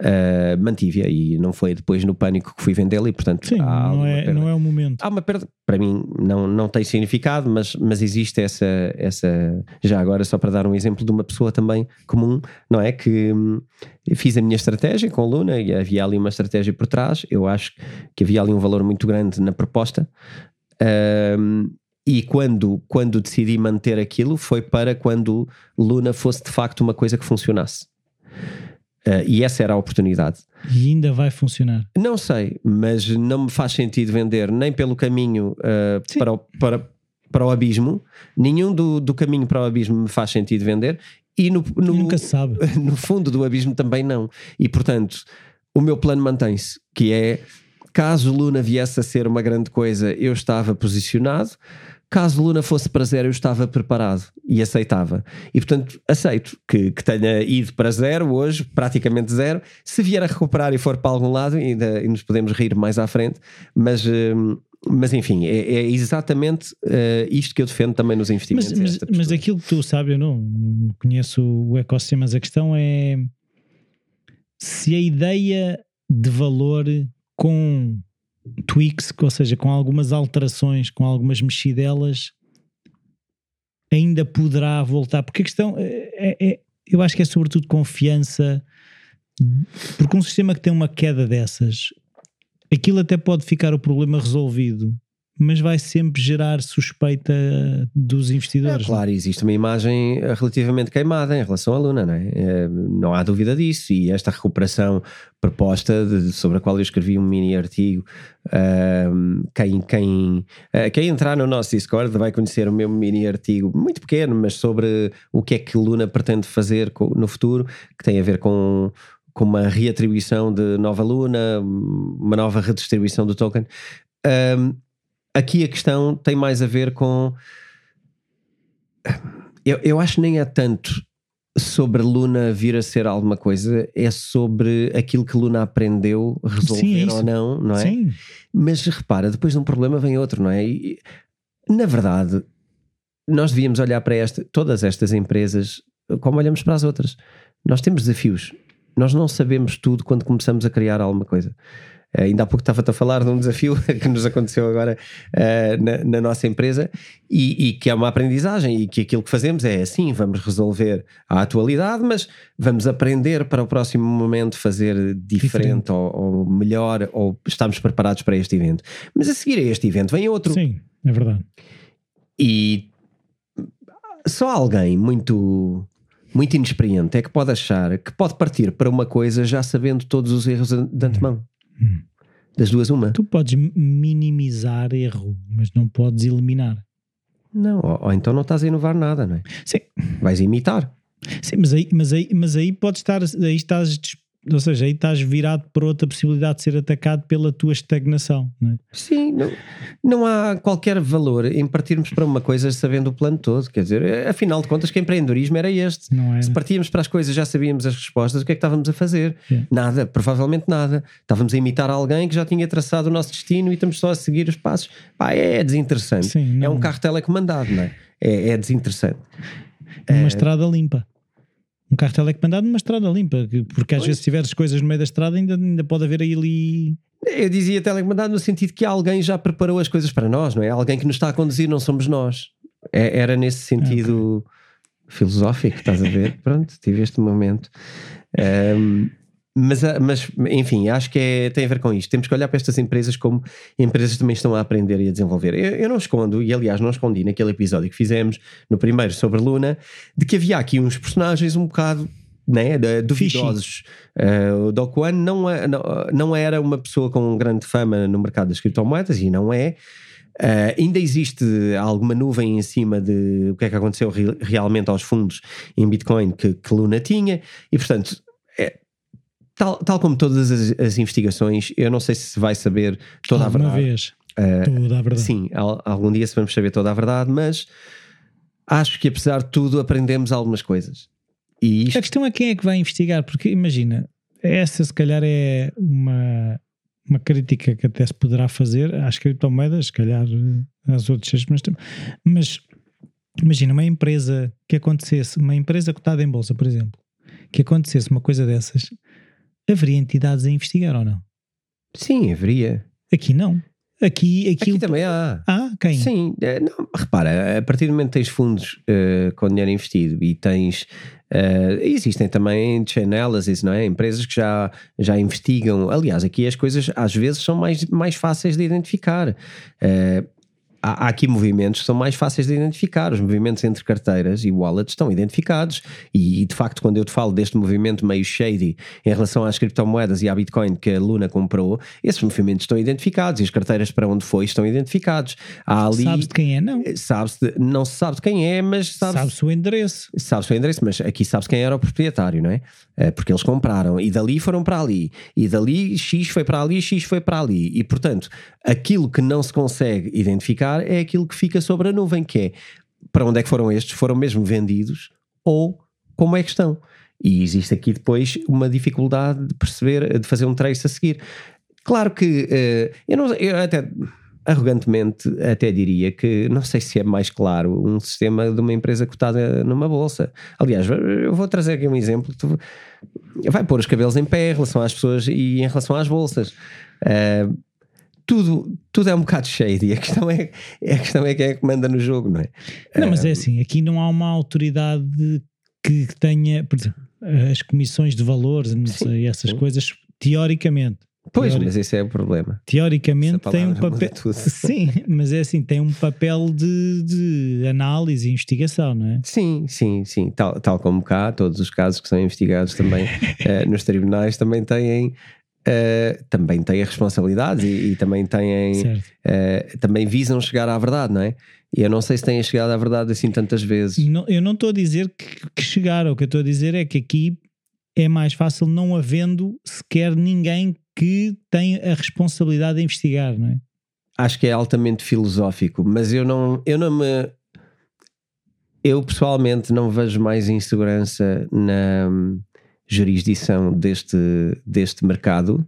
uh, mantive-a e não foi depois no pânico que fui vendê-la e portanto Sim, não, é, não é o momento. Há uma perda, para mim não, não tem significado, mas, mas existe essa, essa, já agora só para dar um exemplo de uma pessoa também comum, não é? Que hum, fiz a minha estratégia com a Luna e havia ali uma estratégia por trás, eu acho que havia ali um valor muito grande na proposta. Um, e quando, quando decidi manter aquilo foi para quando Luna fosse de facto uma coisa que funcionasse. Uh, e essa era a oportunidade. E ainda vai funcionar? Não sei, mas não me faz sentido vender nem pelo caminho uh, para, para, para o abismo, nenhum do, do caminho para o abismo me faz sentido vender e no, no, nunca se sabe. no fundo do abismo também não. E portanto, o meu plano mantém-se, que é caso Luna viesse a ser uma grande coisa, eu estava posicionado. Caso Luna fosse para zero, eu estava preparado e aceitava. E portanto, aceito que, que tenha ido para zero hoje, praticamente zero. Se vier a recuperar e for para algum lado, ainda, nos podemos rir mais à frente, mas. Hum, mas enfim, é, é exatamente uh, isto que eu defendo também nos investimentos. Mas, mas, mas aquilo que tu sabes, eu não, não conheço o ecossistema, mas a questão é se a ideia de valor com tweaks, ou seja, com algumas alterações, com algumas mexidelas, ainda poderá voltar. Porque a questão é, é, eu acho que é sobretudo confiança, porque um sistema que tem uma queda dessas, aquilo até pode ficar o problema resolvido mas vai sempre gerar suspeita dos investidores. É, claro, existe uma imagem relativamente queimada em relação à Luna, não é? é não há dúvida disso. E esta recuperação proposta, de, sobre a qual eu escrevi um mini artigo, uh, quem, quem, uh, quem entrar no nosso Discord vai conhecer o meu mini artigo, muito pequeno, mas sobre o que é que Luna pretende fazer no futuro, que tem a ver com com uma reatribuição de nova Luna, uma nova redistribuição do token. Um, aqui a questão tem mais a ver com. Eu, eu acho que nem é tanto sobre Luna vir a ser alguma coisa, é sobre aquilo que Luna aprendeu resolver Sim, é ou não, não é? Sim. Mas repara, depois de um problema vem outro, não é? E, na verdade, nós devíamos olhar para esta, todas estas empresas como olhamos para as outras. Nós temos desafios. Nós não sabemos tudo quando começamos a criar alguma coisa. Uh, ainda há pouco estava-te a falar de um desafio que nos aconteceu agora uh, na, na, nossa empresa e, e, que é uma aprendizagem e que aquilo que fazemos é assim, vamos resolver a atualidade, mas vamos aprender para o próximo momento fazer diferente, diferente. Ou, ou, melhor ou estamos preparados para este evento. Mas a seguir a este evento vem outro. Sim, é verdade. E só alguém muito muito inexperiente é que pode achar que pode partir para uma coisa já sabendo todos os erros de antemão. Hum. Das duas, uma. Tu podes minimizar erro, mas não podes eliminar. Não, ou, ou então não estás a inovar nada, não é? Sim. Vais imitar. Sim, mas aí, mas aí, mas aí podes estar, aí estás ou seja, aí estás virado para outra possibilidade de ser atacado pela tua estagnação. Não é? Sim, não, não há qualquer valor em partirmos para uma coisa sabendo o plano todo. Quer dizer, afinal de contas, que empreendedorismo era este. Não é. Se partíamos para as coisas já sabíamos as respostas, o que é que estávamos a fazer? É. Nada, provavelmente nada. Estávamos a imitar alguém que já tinha traçado o nosso destino e estamos só a seguir os passos. Pá, é desinteressante. Sim, não... É um carro telecomandado, não é? É, é desinteressante. Uma é... estrada limpa um carro telecomandado numa estrada limpa, porque às pois. vezes se tiveres coisas no meio da estrada ainda, ainda pode haver aí ali. Eu dizia telecomandado no sentido que alguém já preparou as coisas para nós, não é? Alguém que nos está a conduzir, não somos nós. É, era nesse sentido okay. filosófico, estás a ver? Pronto, tive este momento. Um, mas, ah, mas, enfim, acho que é, tem a ver com isto. Temos que olhar para estas empresas como empresas também estão a aprender e a desenvolver. Eu, eu, não escondo, e aliás não escondi naquele episódio que fizemos, no primeiro sobre Luna, de que havia aqui uns personagens um bocado né, duvidosos. Uh, o Doc One não, é, não, não, era uma pessoa com grande fama no mercado das criptomoedas e não é. Uh, ainda existe alguma nuvem em cima de o que é que aconteceu re realmente aos fundos em Bitcoin que, que Luna tinha, e portanto Tal, tal como todas as, as, investigações, eu não sei se vai saber toda Alguma a verdade. vez. Uh, toda a verdade. Sim, algum dia se vamos saber toda a verdade, mas acho que apesar de tudo aprendemos algumas coisas. E isto... A questão é quem é que vai investigar, porque imagina, essa se calhar é uma, uma crítica que até se poderá fazer às criptomoedas, se calhar às outras, mas, mas imagina uma empresa que acontecesse, uma empresa cotada em bolsa, por exemplo, que acontecesse uma coisa dessas, haveria entidades a investigar ou não? Sim, haveria. Aqui não. Aqui, aqui, aqui também há. Ah, quem? Sim, é, não, repara, a partir do momento que tens fundos uh, com dinheiro investido e tens. Uh, existem também analysis, não é? Empresas que já, já investigam. Aliás, aqui as coisas às vezes são mais, mais fáceis de identificar. Uh, há, há, aqui movimentos que são mais fáceis de identificar. Os movimentos entre carteiras e wallets estão identificados. E, de facto, quando eu te falo deste movimento meio shady em relação às criptomoedas e à Bitcoin que a Luna comprou, esses movimentos estão identificados e as carteiras para onde foi estão identificados. Há ali, sabes de quem é, não? Eh, sabe não se sabe de quem é, mas sabe-se sabe o endereço. Sabe-se o endereço, mas aqui sabe-se quem era o proprietário, não é? Eh, porque eles compraram e dali foram para ali, e dali X foi para ali, X foi para ali, e portanto, aquilo que não se consegue identificar é aquilo que fica sobre a nuvem, que é para onde é que foram estes? Foram mesmo vendidos ou como é que estão? E existe aqui depois uma dificuldade de perceber, de fazer um trace a seguir. Claro que uh, eu, não, eu até arrogantemente até diria que não sei se é mais claro um sistema de uma empresa cotada numa bolsa. Aliás, eu vou trazer aqui um exemplo. Tu vai pôr os cabelos em pé em relação às pessoas e em relação às bolsas. Uh, tudo, tudo é um bocado shady. A questão é, a questão é quem é que manda no jogo, não é? Não, mas é assim, aqui não há uma autoridade que tenha, por exemplo, as comissões de valores e essas sim. coisas, teoricamente. Pois, Teori... mas esse é o problema. Teoricamente tem um papel. Sim, mas é assim, tem um papel de, de, análise e investigação, não é? Sim, sim, sim. Tal, tal como cá, todos os casos que são investigados também uh, nos tribunais também têm Uh, também têm responsabilidades e, e também têm uh, também visam chegar à verdade, não é? E eu não sei se têm chegado à verdade assim tantas vezes. Não, eu não estou a dizer que, que chegaram, o que eu estou a dizer é que aqui é mais fácil não havendo sequer ninguém que tem a responsabilidade de investigar, não é? Acho que é altamente filosófico, mas eu não, eu não me. Eu pessoalmente não vejo mais insegurança na jurisdição deste, deste mercado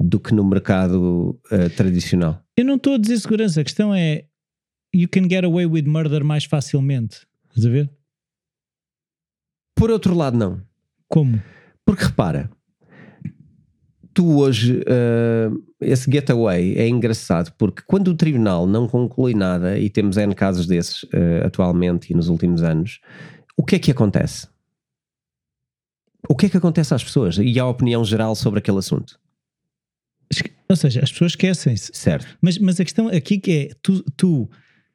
do que no mercado uh, tradicional. Eu não estou a dizer segurança, a questão é you can get away with murder mais facilmente. Estás a ver? Por outro lado, não. Como? Porque repara, tu hoje, uh, esse getaway é engraçado porque quando o tribunal não conclui nada, e temos N casos desses uh, atualmente e nos últimos anos, o que é que acontece? O que é que acontece às pessoas e à opinião geral sobre aquele assunto? Ou seja, as pessoas esquecem-se. Certo. Mas, mas a questão aqui que é, tu, tu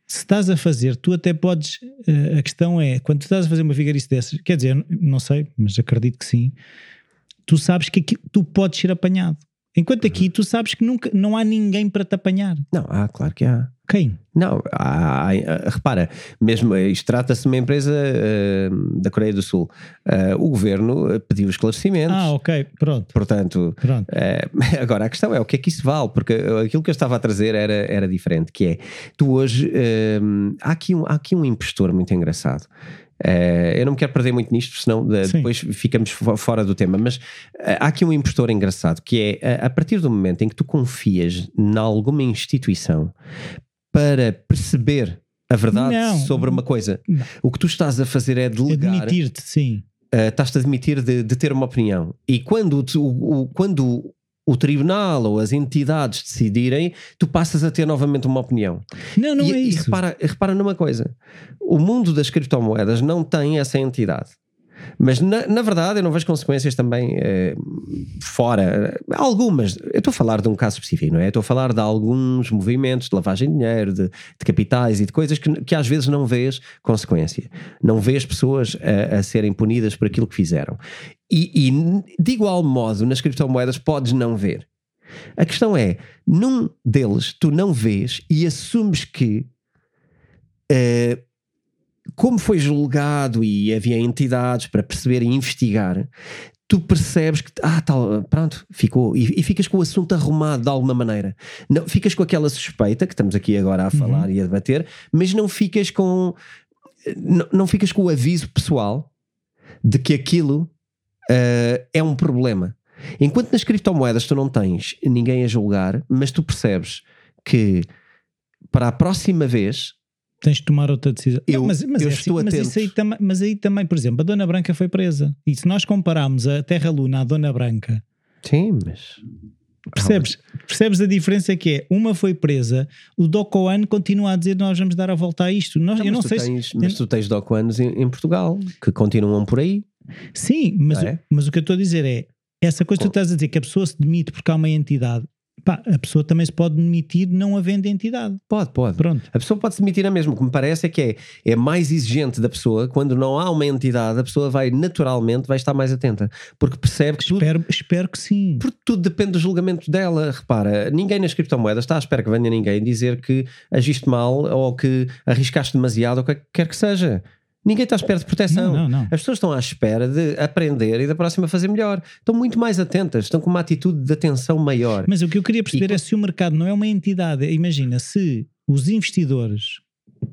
se estás a fazer, tu até podes, uh, a questão é, quando tu estás a fazer uma vigarice dessas, quer dizer, não sei, mas acredito que sim, tu sabes que aqui, tu podes ser apanhado. Enquanto aqui tu sabes que nunca, não há ninguém para te apanhar. Não, há, claro que há. Quem? Não, há, há, repara, mesmo isto trata-se de uma empresa uh, da Coreia do Sul. Uh, o governo pediu esclarecimentos. Ah, ok, pronto. Portanto, pronto. Uh, agora a questão é o que é que isso vale? Porque aquilo que eu estava a trazer era, era diferente, que é, tu hoje, há, aqui um, há aqui um impostor muito engraçado. Uh, eu não me quero perder muito nisto, senão uh, depois ficamos fora do tema. Mas uh, há aqui um impostor engraçado que é a partir do momento em que tu confias em alguma instituição para perceber a verdade não. sobre uma coisa, não. o que tu estás a fazer é delegar. Admitir-te, sim. estás-te a admitir de, de, ter uma opinião. E quando, tu, o, quando o tribunal ou as entidades decidirem, tu passas a ter novamente uma opinião. Não, não e, é isso. E repara, repara numa coisa: o mundo das criptomoedas não tem essa entidade. Mas na, na, verdade eu não vejo consequências também eh, fora. Algumas. Eu estou a falar de um caso específico, não é? estou a falar de alguns movimentos de lavagem de dinheiro, de, de capitais e de coisas que, que, às vezes não vês consequência. Não vês pessoas a, a serem punidas por aquilo que fizeram. E, e de igual modo, nas criptomoedas podes não ver. A questão é, num deles tu não vês e assumes que. Uh, como foi julgado e havia entidades para perceber e investigar, tu percebes que, ah, tal, pronto, ficou, e, e, ficas com o assunto arrumado de alguma maneira. Não, ficas com aquela suspeita que estamos aqui agora a uhum. falar uhum. e a debater, mas não ficas com, não, não ficas com o aviso pessoal de que aquilo uh, é um problema. Enquanto nas criptomoedas tu não tens ninguém a julgar, mas tu percebes que para a próxima vez tens de tomar outra decisão. Eu, não, mas, mas eu é estou assim, atento. Mas, aí tam, mas aí também, por exemplo, a Dona Branca foi presa. E se nós compararmos a Terra Luna à Dona Branca. Sim, mas. Percebes? Percebes a diferença que é? Uma foi presa, o Docoan continua a dizer nós vamos dar a volta a isto. Nós, não, eu não sei tens, se... Mas tu tens Docoanos em, em, Portugal que continuam por aí. Sim, mas, é? o, mas o que eu estou a dizer é essa coisa que tu estás a dizer que a pessoa se demite porque há uma entidade Pá, a pessoa também se pode demitir não havendo entidade. Pode, pode. Pronto. A pessoa pode se demitir a mesma. O que me parece é que é, é mais exigente da pessoa. Quando não há uma entidade, a pessoa vai naturalmente vai estar mais atenta. Porque percebe que tudo, Espero, espero que sim. porque tudo depende do julgamento dela. Repara, ninguém nas criptomoedas está à espera que venha ninguém dizer que agiste mal ou que arriscaste demasiado ou o que quer que seja. Ninguém está à espera de proteção. Não, não, não. As pessoas estão à espera de aprender e da próxima fazer melhor. Estão muito mais atentas, estão com uma atitude de atenção maior. Mas o que eu queria perceber E- é se o mercado não é uma entidade. Imagina, se os investidores,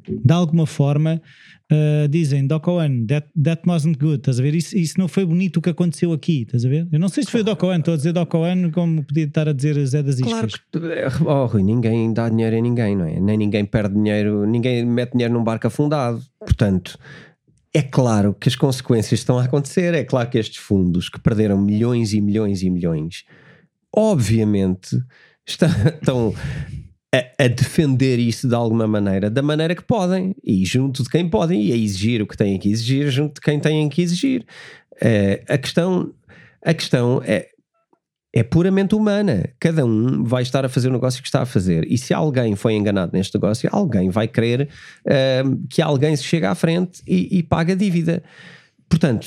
de alguma forma, uh, dizem, Doc Owen, that, that wasn't good, estás a ver? Isso, isso não foi bonito o que aconteceu aqui, estás a ver? Eu não sei se foi o Doc Owen, estou a dizer Doc Owen como podia estar a dizer Zé das Iscas. Claro que, oh, Rui, ninguém dá dinheiro a ninguém, não é? Nem ninguém perde dinheiro, ninguém mete dinheiro num barco afundado. Portanto, é claro que as consequências estão a acontecer. É claro que estes fundos que perderam milhões e milhões e milhões, obviamente, está- estão a, a defender isso de alguma maneira, da maneira que podem, e junto de quem podem, e a exigir o que têm que exigir, junto de quem têm que exigir. Eh, a questão, a questão é, é puramente humana. Cada um vai estar a fazer o negócio que está a fazer. E se alguém foi enganado neste negócio, alguém vai querer ahm, que alguém se chegue à frente e, e pague a dívida. Portanto,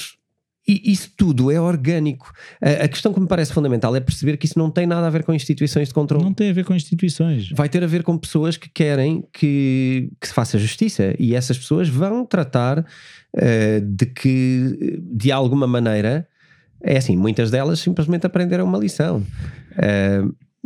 i- isso tudo é orgânico. A, a questão que me parece fundamental é perceber que isso não tem nada a ver com instituições de controle. Não tem a ver com instituições. Vai ter a ver com pessoas que querem que, que se faça justiça e essas pessoas vão tratar eh, de que, de alguma maneira, é assim, muitas delas simplesmente aprenderam uma lição. Eh,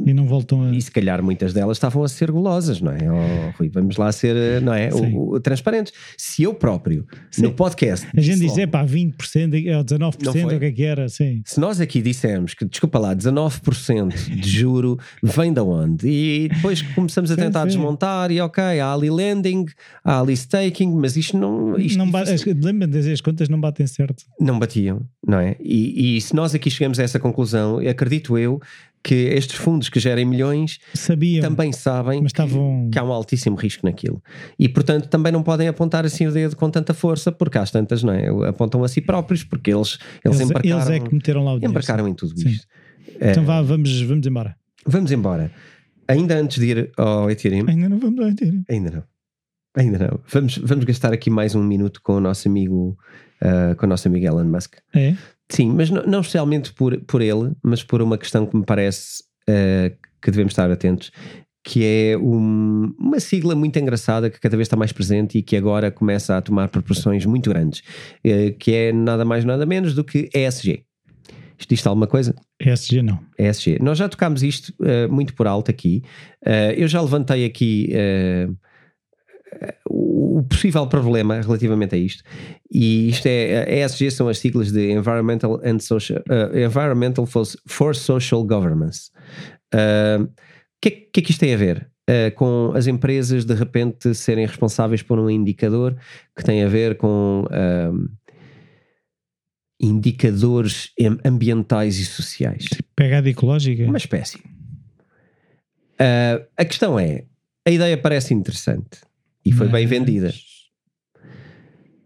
E não voltam a. e se calhar muitas delas estavam a ser golosas, não é? Oh, Rui, vamos lá ser, eh, não é? O, o- transparentes. Se eu próprio, no Sim. podcast, A gente diz, é pá, 20% ou 19%, Não foi? ou o que é que era, sim. se nós aqui dissemos que, desculpa lá, 19% de juro vem da onde? E depois começamos a Sim, tentar sim. desmontar e ok, há ali lending, há ali staking, mas isto não, isto não ba- difícil- as- Lembra-me de as contas não batem certo. não batiam, não é? E, e se nós aqui chegamos a essa conclusão, acredito eu que estes fundos que gerem milhões Sabiam, também sabem estavam. que há um altíssimo risco naquilo. E, portanto, também não podem apontar assim o dedo com tanta força, porque às tantas, não é? Apontam a si próprios, porque eles, eles, Eles, embarcaram, eles é que meteram lá o dinheiro. embarcaram em tudo Sim. isto. Então vá, vamos, vamos embora. Vamos embora. Ainda antes de ir ao Ethereum, Ainda não vamos lá ter. ainda não. Ainda não. Vamos, vamos gastar aqui mais um minuto com o nosso amigo, ah, com o nosso amigo Elon Musk. É? Sim, mas não, não especialmente por, por ele, mas por uma questão que me parece eh, que devemos estar atentos, que é um- uma sigla muito engraçada que cada vez está mais presente e que agora começa a tomar proporções muito grandes, eh, que é nada mais nada menos do que ESG. Isto diz alguma coisa? ESG não. ESG. Nós já tocámos isto eh, muito por alto aqui. Eu já levantei aqui o possível problema relativamente a isto. E isto é, ESG são as siglas de Environmental, and Social, eh, Environmental for, for Social Governance. O que, é- que é que isto tem a ver? Eh, com as empresas de repente serem responsáveis por um indicador que tem a ver com indicadores ambientais e sociais. Pegada ecológica? Uma espécie. Ah, a questão é: a ideia parece interessante e foi bem Mas- vendida,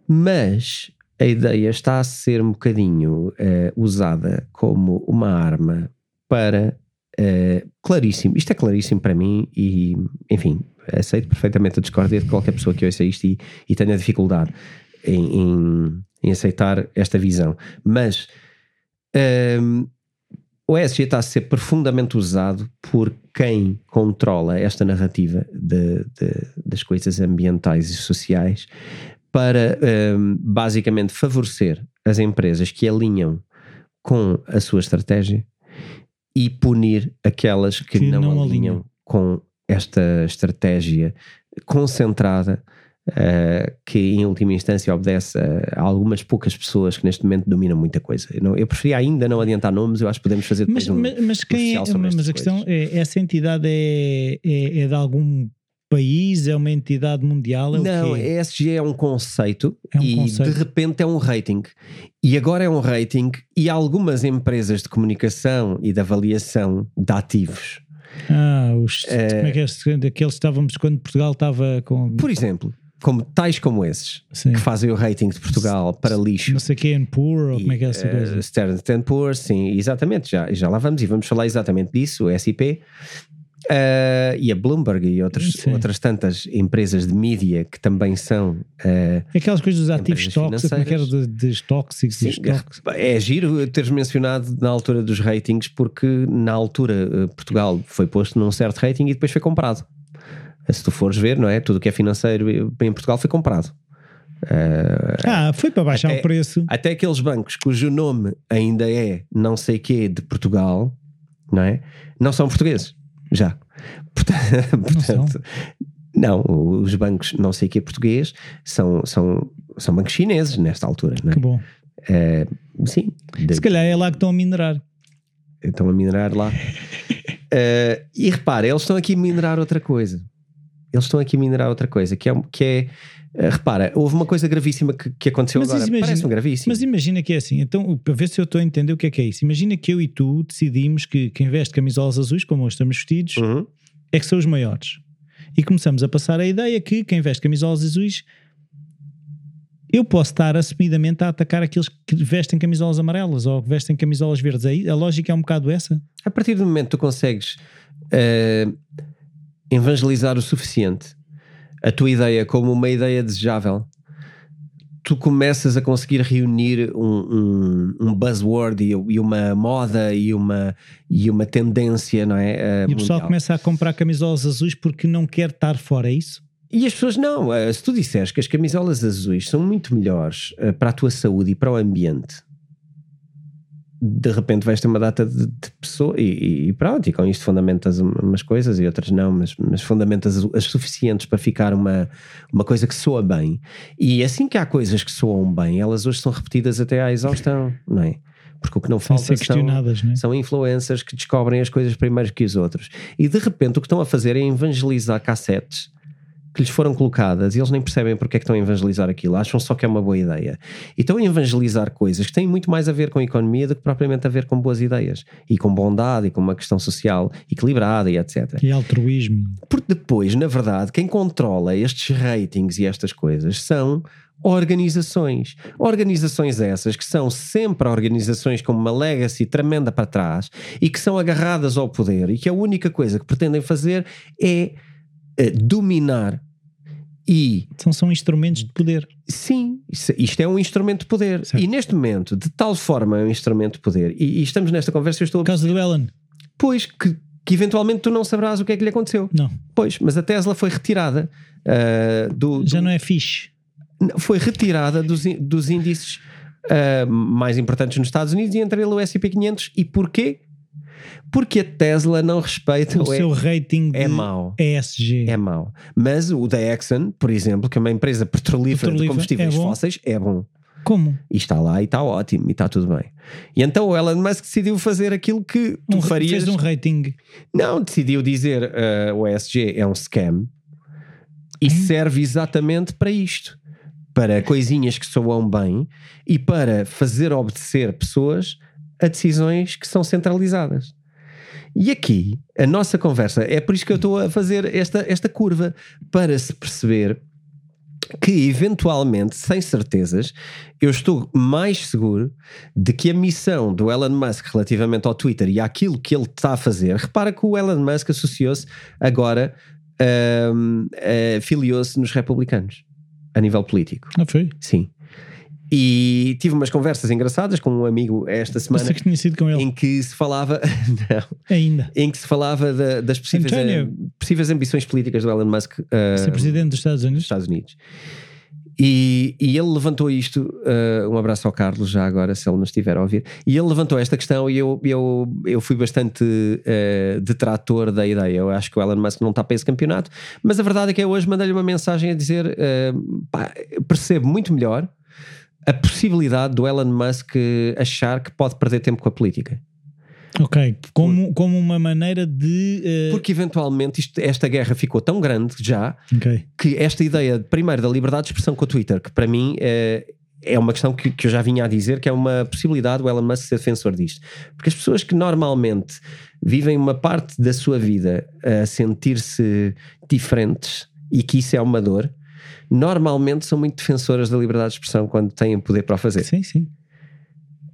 mas a ideia está a ser um bocadinho ah, usada como uma arma para. ah, claríssimo, isto é claríssimo para mim e, enfim, aceito perfeitamente a discórdia de qualquer pessoa que ouça isto e, e tenha dificuldade em, em- em aceitar esta visão. Mas ahm, o ESG está a ser profundamente usado por quem controla esta narrativa de- de- das coisas ambientais e sociais para ahm, basicamente favorecer as empresas que alinham com a sua estratégia e punir aquelas que, Que não, não alinham alinham. com esta estratégia concentrada Uh, que em última instância obedece a, algumas poucas pessoas que neste momento dominam muita coisa. Eu, não, eu preferia ainda não adiantar nomes, eu acho que podemos fazer depois Mas, um, mas, mas quem é, mas a questão é: essa entidade é, é, é de algum país? É uma entidade mundial? É o Não, quê? ESG é um conceito É um e conceito. de repente é um rating. E agora é um rating e algumas empresas de comunicação e de avaliação de ativos, Ah, os, É- como é que é? Aqueles que estávamos quando Portugal estava com. por exemplo, como tais como esses, Sim. que fazem o rating de Portugal para lixo. Não sei o que, and poor, ou como é que é essa E, coisa? eh, Standard Poor's, sim, exatamente, já, já lá vamos e vamos falar exatamente disso, o SIP. eh, e a Bloomberg e outras, Sim. outras tantas empresas de mídia que também são eh, Aquelas coisas dos ativos tóxicos, como é que era de, de tóxicos, Sim, tóxicos. é giro teres mencionado na altura dos ratings, porque na altura eh, Portugal foi posto num certo rating e depois foi comprado. Se tu fores ver, não é? Tudo o que é financeiro em Portugal foi comprado. Eh, Ah, foi para baixar Até- o preço. até aqueles bancos cujo nome ainda é não sei quê de Portugal, não é? Não são portugueses, já. Portanto, portanto, não, os bancos não sei quê português são, são, são bancos chineses nesta altura, não é? Que bom. Eh, sim, de- Se calhar é lá que estão a minerar. estão a minerar lá. Eh, e repara, eles estão aqui a minerar outra coisa. Eles estão aqui a minerar outra coisa, que é. Que é eh, repara, houve uma coisa gravíssima que, que aconteceu Mas agora. imagina- Parece-me gravíssimo. Mas imagina que é assim, então, para ver se eu estou a entender o que é que é isso. Imagina que eu e tu decidimos que quem veste camisolas azuis, como hoje estamos vestidos, Uhum. é que são os maiores. E começamos a passar a ideia que quem veste camisolas azuis, eu posso estar assumidamente a atacar aqueles que vestem camisolas amarelas ou que vestem camisolas verdes. Aí a lógica é um bocado essa. A partir do momento que tu consegues eh, evangelizar o suficiente a tua ideia como uma ideia desejável, tu começas a conseguir reunir um, um, um buzzword e, e uma moda e uma, e uma tendência, não é? eh, E o pessoal mundial. começa a comprar camisolas azuis porque não quer estar fora, é isso? E as pessoas não, eh, se tu disseres que as camisolas azuis são muito melhores eh, para a tua saúde e para o ambiente, de repente vais ter uma data de, de pessoa e, e pronto, e com isto fundamentas um- umas coisas e outras não, mas, mas fundamentas as, suficientes para ficar uma, uma coisa que soa bem. E assim que há coisas que soam bem, elas hoje são repetidas até à exaustão, não é? Porque o que não falta são, questionadas, não é? são influencers que descobrem as coisas primeiro que os outros. E de repente o que estão a fazer é evangelizar cassetes que lhes foram colocadas e eles nem percebem porque é que estão a evangelizar aquilo, acham só que é uma boa ideia. E estão a evangelizar coisas que têm muito mais a ver com a economia do que propriamente a ver com boas ideias e com bondade e com uma questão social equilibrada e etc. E altruísmo. Porque depois, na verdade, quem controla estes ratings e estas coisas são organizações. Organizações essas que são sempre organizações com uma legacy tremenda para trás e que são agarradas ao poder e que a única coisa que pretendem fazer é dominar e São, são instrumentos de poder. Sim, isto é um instrumento de poder. Certo. E neste momento, de tal forma é um instrumento de poder, e, e estamos nesta conversa, eu estou a Por causa do Elon. Pois, que, que eventualmente tu não saberás o que é que lhe aconteceu. Não, Pois, mas a Tesla foi retirada ah, do, já do- não é fixe. foi retirada dos, dos índices ah, mais importantes nos Estados Unidos e entre ele o S&P 500. E porquê? Porque a Tesla não respeita O o, seu rating de é mau. ESG. É mau. Mas o da Exxon, por exemplo, que é uma empresa petrolífera de combustíveis é fósseis, é bom. Como? E está lá e está ótimo e está tudo bem. E então o Elon Musk decidiu fazer aquilo que tu Um- farias. Fez um rating. Não, decidiu dizer uh, o ESG é um scam e serve exatamente para isto. Para coisinhas que soam bem e para fazer obedecer pessoas a decisões que são centralizadas. E aqui, a nossa conversa, é por isso que eu estou a fazer esta, esta curva, para se perceber que eventualmente, sem certezas, eu estou mais seguro de que a missão do Elon Musk relativamente ao Twitter e àquilo que ele está a fazer, repara que o Elon Musk associou-se agora, eh, filiou-se nos republicanos, a nível político. Não foi? Sim. E tive umas conversas engraçadas com um amigo esta semana Pensei que tinha sido com ele. em que se falava não, Ainda. em que se falava da- das possíveis, eh, possíveis ambições políticas do Elon Musk eh, Ser presidente dos Estados dos Unidos. Estados Unidos. E, e ele levantou isto, eh, um abraço ao Carlos já agora, se ele nos estiver a ouvir, e ele levantou esta questão e eu, eu, eu fui bastante eh, detrator da ideia. Eu acho que o Elon Musk não está para esse campeonato, mas a verdade é que eu hoje mandei-lhe uma mensagem a dizer: eh, pá, percebo muito melhor a possibilidade do Elon Musk achar que pode perder tempo com a política. Ok. Como, como uma maneira de. eh, Porque eventualmente isto- esta guerra ficou tão grande já Ok. que esta ideia, primeiro, da liberdade de expressão com o Twitter, que para mim é, é uma questão que, que eu já vinha a dizer, que é uma possibilidade o Elon Musk ser defensor disto. Porque as pessoas que normalmente vivem uma parte da sua vida a sentir-se diferentes e que isso é uma dor, normalmente são muito defensoras da liberdade de expressão quando têm poder para o fazer. Sim, sim.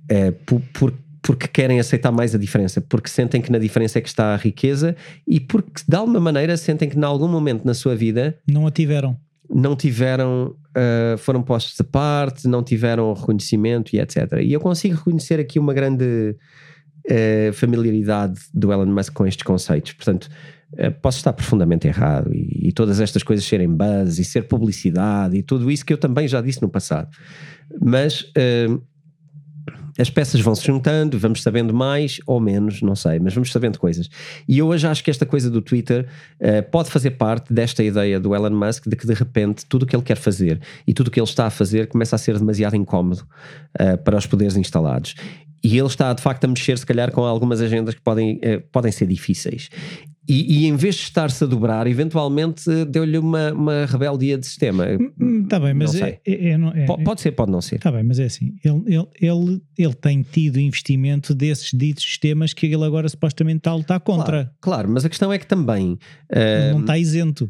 É, por, por, porque querem aceitar mais a diferença, porque sentem que na diferença é que está a riqueza e porque de alguma maneira sentem que em algum momento na sua vida não a tiveram. Não tiveram, uh, foram postos de parte, não tiveram reconhecimento e etc. E eu consigo reconhecer aqui uma grande uh, familiaridade do Elon Musk com estes conceitos. Portanto, posso estar profundamente errado e, e, todas estas coisas serem buzz e ser publicidade e tudo isso que eu também já disse no passado. Mas as peças vão se juntando, vamos sabendo mais ou menos, não sei, mas vamos sabendo coisas. E eu hoje acho que esta coisa do Twitter uh, pode fazer parte desta ideia do Elon Musk de que de repente tudo o que ele quer fazer e tudo o que ele está a fazer começa a ser demasiado incómodo uh, para os poderes instalados. E ele está de facto a mexer, se calhar, com algumas agendas que podem, uh, podem ser difíceis. E, e, em vez de estar-se a dobrar, eventualmente deu-lhe uma, uma rebeldia de sistema. Está bem, mas é, é, é, é, pode ser, pode não ser. Está bem, mas é assim: ele, ele, ele, ele tem tido investimento desses ditos sistemas que ele agora supostamente está a lutar contra. Claro, claro mas a questão é que também. Uh, não está isento.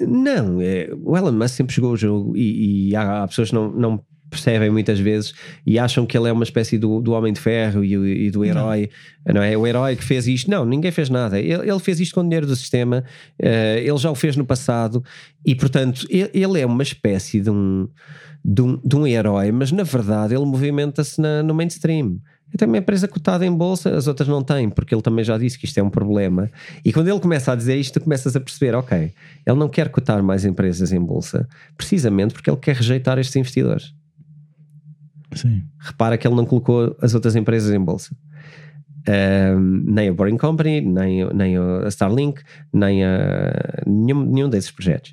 Não, é, o Elon Musk sempre jogou o jogo e, e há, há, pessoas que não, não percebem muitas vezes e acham que ele é uma espécie do, do Homem de Ferro e, e do herói, não. não. é? O herói que fez isto. Não, ninguém fez nada. Ele, ele fez isto com dinheiro do sistema, uh, ele já o fez no passado e, portanto, ele, ele é uma espécie de um, de um, de um herói, mas na verdade ele movimenta-se no mainstream. Ele tem uma empresa cotada em bolsa, as outras não têm, porque ele também já disse que isto é um problema. E quando ele começa a dizer isto, tu começas a perceber: ok, ele não quer cotar mais empresas em bolsa, precisamente porque ele quer rejeitar estes investidores. Sim. Repara que ele não colocou as outras empresas em bolsa. Um, nem a Boring Company, nem, nem a Starlink, nem a nenhum, nenhum desses projetos.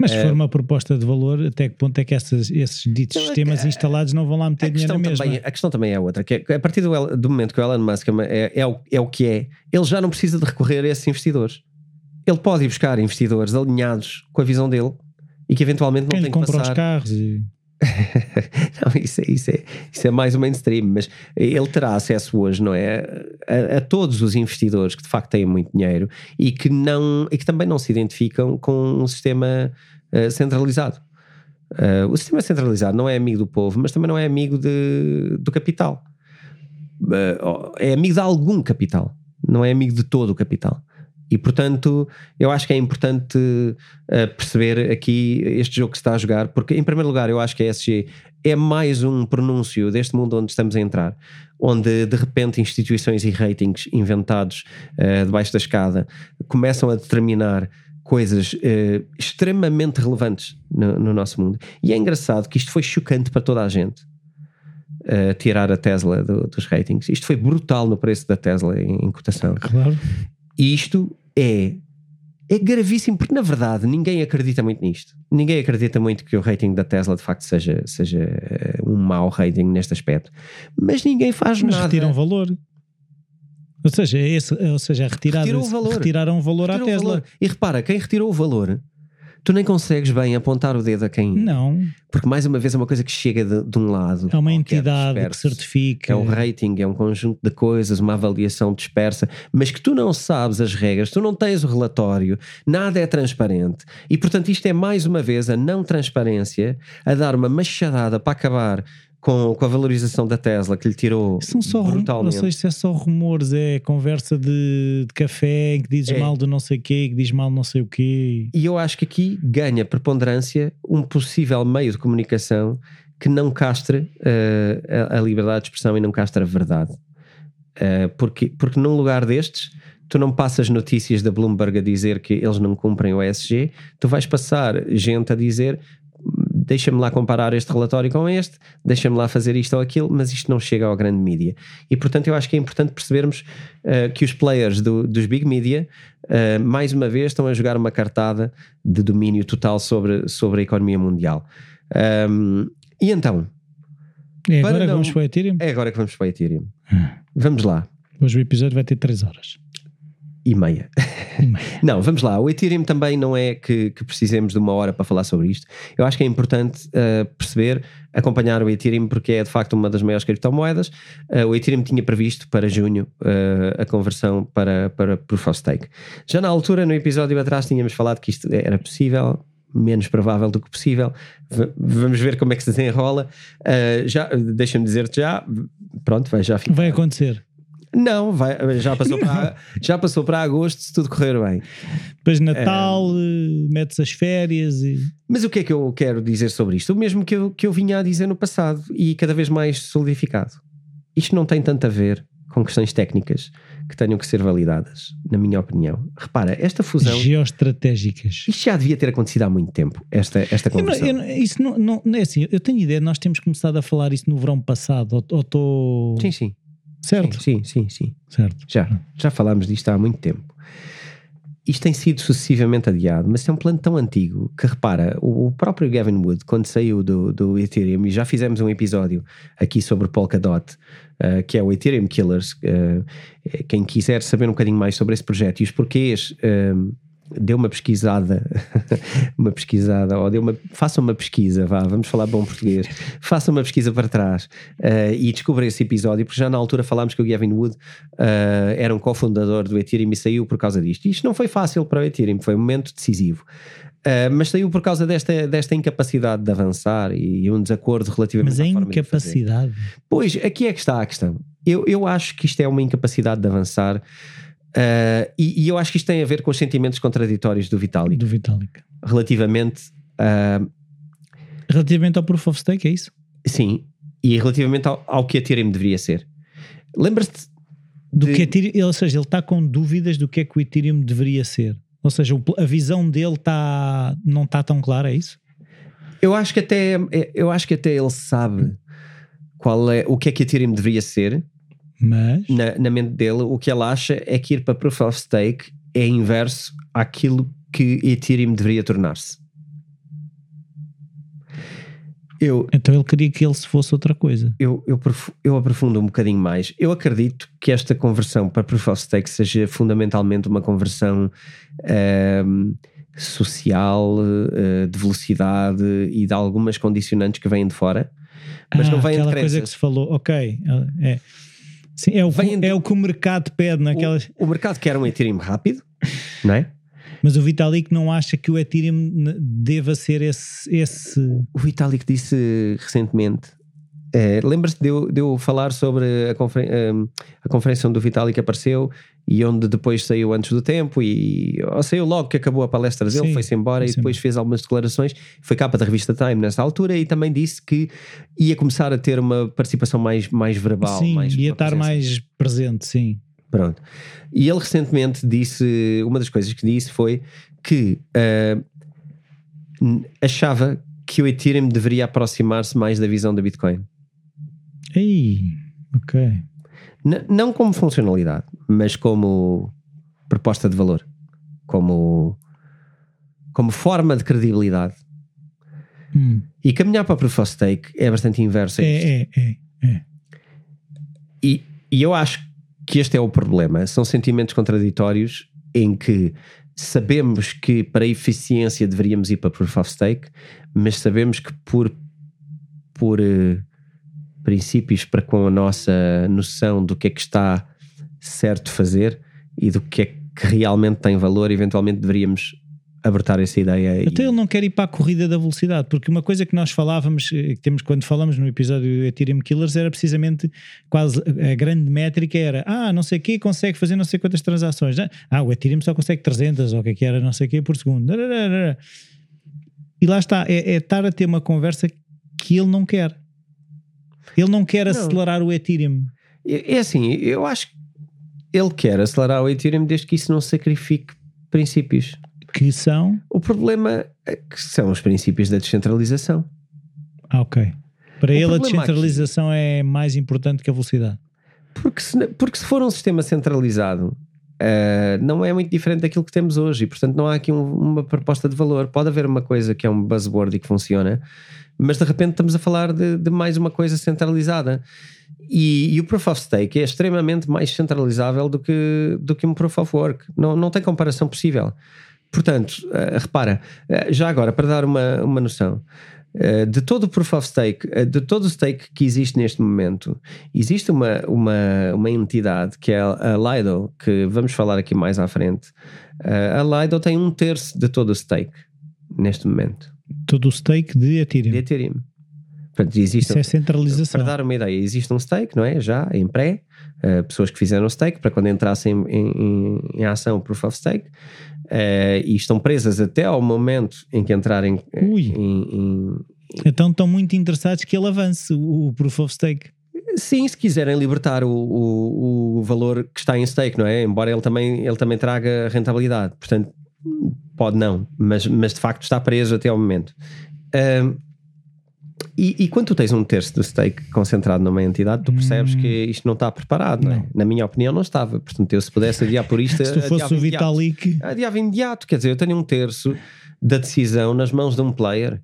Mas se for uma proposta de valor, até que ponto é que essas, esses ditos então, sistemas instalados não vão lá meter dinheiro na mesma? Também, a questão também é outra, que é, a partir do, do, momento que o Elon Musk é, é, é, o, é o que é, ele já não precisa de recorrer a esses investidores. Ele pode ir buscar investidores alinhados com a visão dele e que eventualmente não Quem tem que passar... os carros e... não, isso, é, isso, é, isso é mais o mainstream, mas ele terá acesso hoje, não é? A, a, todos os investidores que de facto têm muito dinheiro e que, não, e que também não se identificam com um sistema uh, centralizado. Uh, o sistema centralizado não é amigo do povo, mas também não é amigo de, do capital. Uh, é amigo de algum capital, não é amigo de todo o capital. E portanto, eu acho que é importante uh, perceber aqui este jogo que se está a jogar, porque em primeiro lugar eu acho que a SG é mais um pronúncio deste mundo onde estamos a entrar, onde de repente instituições e ratings inventados uh, debaixo da escada começam a determinar coisas uh, extremamente relevantes no, no, nosso mundo. E é engraçado que isto foi chocante para toda a gente. Tirar a Tesla do, dos ratings. Isto foi brutal no preço da Tesla em, em cotação. Claro. E isto é é gravíssimo, porque na verdade ninguém acredita muito nisto. Ninguém acredita muito que o rating da Tesla de facto seja, seja eh, um mau rating neste aspecto. Mas ninguém faz Mas nada. retiram valor. Ou seja, é esse, ou seja, retirado, valor. retiraram valor retirou à Tesla. Valor. E repara, quem retirou o valor tu nem consegues bem apontar o dedo a quem. Não. Porque, mais uma vez, é uma coisa que chega de, de um lado. É uma entidade que certifica. É um rating, é um conjunto de coisas, uma avaliação dispersa, mas que tu não sabes as regras, tu não tens o relatório, nada é transparente. E, portanto, isto é mais uma vez a não transparência a dar uma machadada para acabar com, com a valorização da Tesla que lhe tirou São só brutalmente. Não sei se é só rumores, é conversa de, de café que dizes é. mal do não sei o quê, que diz mal não sei o quê. E eu acho que aqui ganha preponderância um possível meio de comunicação que não castre uh, a, a, liberdade de expressão e não castre a verdade. Uh, porque, porque num lugar destes tu não passas notícias da Bloomberg a dizer que eles não cumprem o ESG, tu vais passar gente a dizer deixa-me lá comparar este relatório com este, deixa-me lá fazer isto ou aquilo, mas isto não chega ao grande mídia. E portanto eu acho que é importante percebermos uh, que os players do, dos big media, uh, mais uma vez, estão a jogar uma cartada de domínio total sobre, sobre a economia mundial. Um, e então? É agora que vamos para o Ethereum? É agora que vamos para o Ethereum. Hum. Vamos lá. Hoje o episódio vai ter 3 horas e meia. não, vamos lá. O Ethereum também não é que, que, precisemos de uma hora para falar sobre isto. Eu acho que é importante uh, perceber, acompanhar o Ethereum, porque é de facto uma das maiores criptomoedas. Uh, o Ethereum tinha previsto para junho uh, a conversão para, para Proof of Stake. Já na altura, no episódio atrás, tínhamos falado que isto era possível. menos provável do que possível. V vamos ver como é que se desenrola. Uh, já, deixa-me dizer-te já, pronto, vai já ficar. Vai acontecer. Não, vai, já, passou. Para, já passou para agosto se tudo correr bem. Depois Natal, é... metes as férias e. Mas o que é que eu quero dizer sobre isto? O mesmo que eu, que eu vinha a dizer no passado e cada vez mais solidificado. Isto não tem tanto a ver com questões técnicas que tenham que ser validadas, na minha opinião. Repara, esta fusão. Geoestratégicas. Isto já devia ter acontecido há muito tempo, esta, esta eu, isso não, não, não, é assim, eu tenho ideia, nós temos começado a falar isso no verão passado, ou estou. Sim, sim. Certo? Sim, sim, sim. Certo. Já, já falámos disto há muito tempo. Isto tem sido sucessivamente adiado, mas é um plano tão antigo que, repara, o, próprio Gavin Wood, quando saiu do, do Ethereum, e já fizemos um episódio aqui sobre Polkadot, uh, que é o Ethereum Killers, uh, quem quiser saber um bocadinho mais sobre esse projeto e os porquês. Uh, dê uma pesquisada, uma pesquisada, ou dê uma, faça uma pesquisa, vá, vamos falar bom português, faça uma pesquisa para trás uh, e descubra esse episódio, porque já na altura falámos que o Gavin Wood uh, era um cofundador do Ethereum e saiu por causa disto. Isto não foi fácil para o Ethereum, foi um momento decisivo. Uh, mas saiu por causa desta, desta incapacidade de avançar e, um desacordo relativamente Mas a incapacidade. Pois, aqui é que está a questão. Eu, eu acho que isto é uma incapacidade de avançar Uh, e, e, eu acho que isto tem a ver com os sentimentos contraditórios do Vitalik. Do Vitalik. Relativamente. Uh, relativamente ao Proof of Stake, é isso? Sim. E relativamente ao, ao que a Ethereum deveria ser. Lembras-te. Do de... que Ethereum, ou seja, ele está com dúvidas do que é que o Ethereum deveria ser. Ou seja, a visão dele está, não está tão clara, é isso? Eu acho que até, eu acho que até ele sabe qual é, o que é que a Ethereum deveria ser mas na, na mente dele, o que ele acha é que ir para Proof of Stake é inverso àquilo que Ethereum deveria tornar-se. Eu, então ele queria que ele se fosse outra coisa. Eu, eu, eu aprofundo um bocadinho mais. Eu acredito que esta conversão para Proof of Stake seja fundamentalmente uma conversão um, social, uh, de velocidade e de algumas condicionantes que vêm de fora. Mas ah, não vêm aquela de coisa que se falou, ok. É Sim, é o, que, é o que o mercado pede naquelas. O, o mercado quer um Ethereum rápido, não é? Mas o Vitalik não acha que o Ethereum deva ser esse. esse... O Vitalik disse recentemente é, Lembras-te de, eu, de eu falar sobre a, conferen hum, a conferência onde o Vitalik apareceu e onde depois saiu antes do tempo e ou saiu logo que acabou a palestra dele, foi-se embora e depois fez algumas declarações. Foi capa da revista Time nessa altura e também disse que ia começar a ter uma participação mais, mais verbal. Sim, mais ia estar mais presente, sim. Pronto. E ele recentemente disse, uma das coisas que disse foi que uh, achava que o Ethereum deveria aproximar-se mais da visão da Bitcoin. Ei, ok. N não como funcionalidade, mas como proposta de valor, como, como forma de credibilidade. Hum. E caminhar para o Proof of Stake é bastante inverso. É, é, é, é. E, e eu acho que este é o problema. São sentimentos contraditórios em que sabemos que para eficiência deveríamos ir para Proof of Stake, mas sabemos que por, por uh, princípios para com a nossa noção do que é que está certo fazer e do que é que realmente tem valor, eventualmente deveríamos abertar essa ideia. Até ele não quer ir para a corrida da velocidade, porque uma coisa que nós falávamos, eh, que temos quando falamos no episódio do Ethereum Killers, era precisamente quase a grande métrica era, ah, não sei o quê, consegue fazer não sei quantas transações. Né? Ah, o Ethereum só consegue 300 ou o que é que era, não sei o quê, por segundo. E lá está, é, é estar a ter uma conversa que ele não quer. Ele não quer não. acelerar o Ethereum. É, é assim, eu acho que ele quer acelerar o Ethereum desde que isso não sacrifique princípios. Que são? O problema é que são os princípios da descentralização. Ah, ok. Para o ele a descentralização aqui, é mais importante que a velocidade. Porque se, porque se for um sistema centralizado, uh, não é muito diferente daquilo que temos hoje e, portanto, não há aqui um, uma proposta de valor. Pode haver uma coisa que é um buzzword e que funciona, mas de repente estamos a falar de, de mais uma coisa centralizada. E, e, o Proof of Stake é extremamente mais centralizável do que, do que um Proof of Work. Não, não tem comparação possível. Portanto, uh, repara, uh, já agora, para dar uma, uma noção, uh, de todo o Proof of Stake, de todo o stake que existe neste momento, existe uma, uma, uma entidade que é a Lido, que vamos falar aqui mais à frente. a Lido tem um terço de todo o stake neste momento. Todo o stake de Ethereum. De Ethereum. Portanto, existe, Isso é centralização. para dar uma ideia, existe um stake, não é? Já em pré, uh, pessoas que fizeram stake para quando entrassem em, em, em ação o Proof of Stake uh, e estão presas até ao momento em que entrarem Ui. em, em, Então estão muito interessados que ele avance o, o Proof of Stake. Sim, se quiserem libertar o, o, o, valor que está em stake, não é? Embora ele também, ele também traga rentabilidade. Portanto, pode não, mas, mas de facto está preso até ao momento. Um, e, e, quando tu tens um terço do stake concentrado numa entidade, tu percebes hum. que isto não está preparado, não. É? não. Na minha opinião, não estava. Portanto, eu se pudesse adiar por isto. se tu fosse o Vitalik. Adiava imediato. Quer dizer, eu tenho um terço da decisão nas mãos de um player.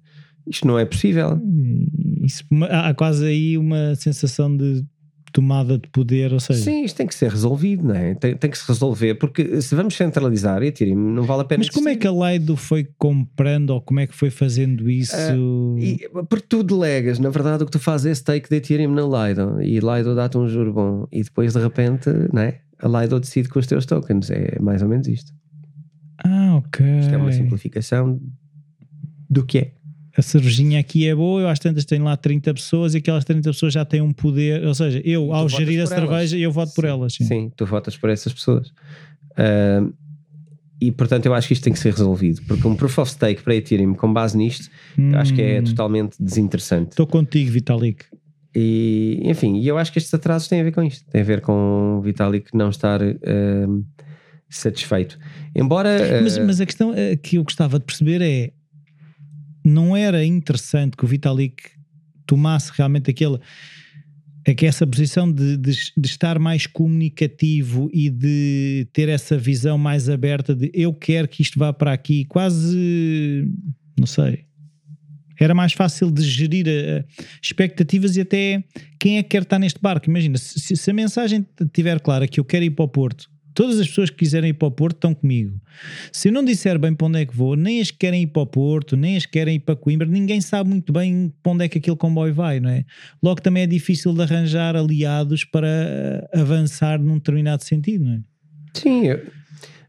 Isto não é possível. Isso, há quase aí uma sensação de tomada de poder, ou seja... Sim, isto tem que ser resolvido, não é? Tem, tem que se resolver, porque se vamos centralizar, e Ethereum não vale a pena... Mas como é que a Lido foi comprando, ou como é que foi fazendo isso? Uh, e, porque tu delegas, na verdade o que tu fazes é stake de Ethereum na Lido, e Lido dá-te um juro bom, e depois de repente, não é? A Lido decide com os teus tokens, é mais ou menos isto. Ah, ok. Isto é uma simplificação do que é a cervejinha aqui é boa, eu às tantas tenho lá 30 pessoas e aquelas 30 pessoas já têm um poder, ou seja, eu ao gerir a cerveja eu voto sim, por elas. Sim. sim. tu votas por essas pessoas. Uh, e portanto eu acho que isto tem que ser resolvido, porque um proof of stake para Ethereum com base nisto, hum. eu acho que é hum. totalmente desinteressante. Estou contigo, Vitalik. E enfim, e eu acho que estes atrasos têm a ver com isto, tem a ver com o Vitalik não estar uh, satisfeito. Embora. Uh, mas, mas a questão que eu gostava de perceber é não era interessante que o Vitalik tomasse realmente aquele é que essa posição de, de, de, estar mais comunicativo e de ter essa visão mais aberta de eu quero que isto vá para aqui, quase não sei. Era mais fácil de gerir uh, expectativas e até quem é que quer estar neste barco. Imagina, se, se a mensagem estiver clara que eu quero ir para o Porto Todas as pessoas que quiserem ir para o Porto estão comigo. Se eu não disser bem para onde é que vou, nem as que querem ir para o Porto, nem as que querem ir para Coimbra, ninguém sabe muito bem para onde é que aquele comboio vai, não é? Logo também é difícil de arranjar aliados para avançar num determinado sentido, não é? Sim, eu,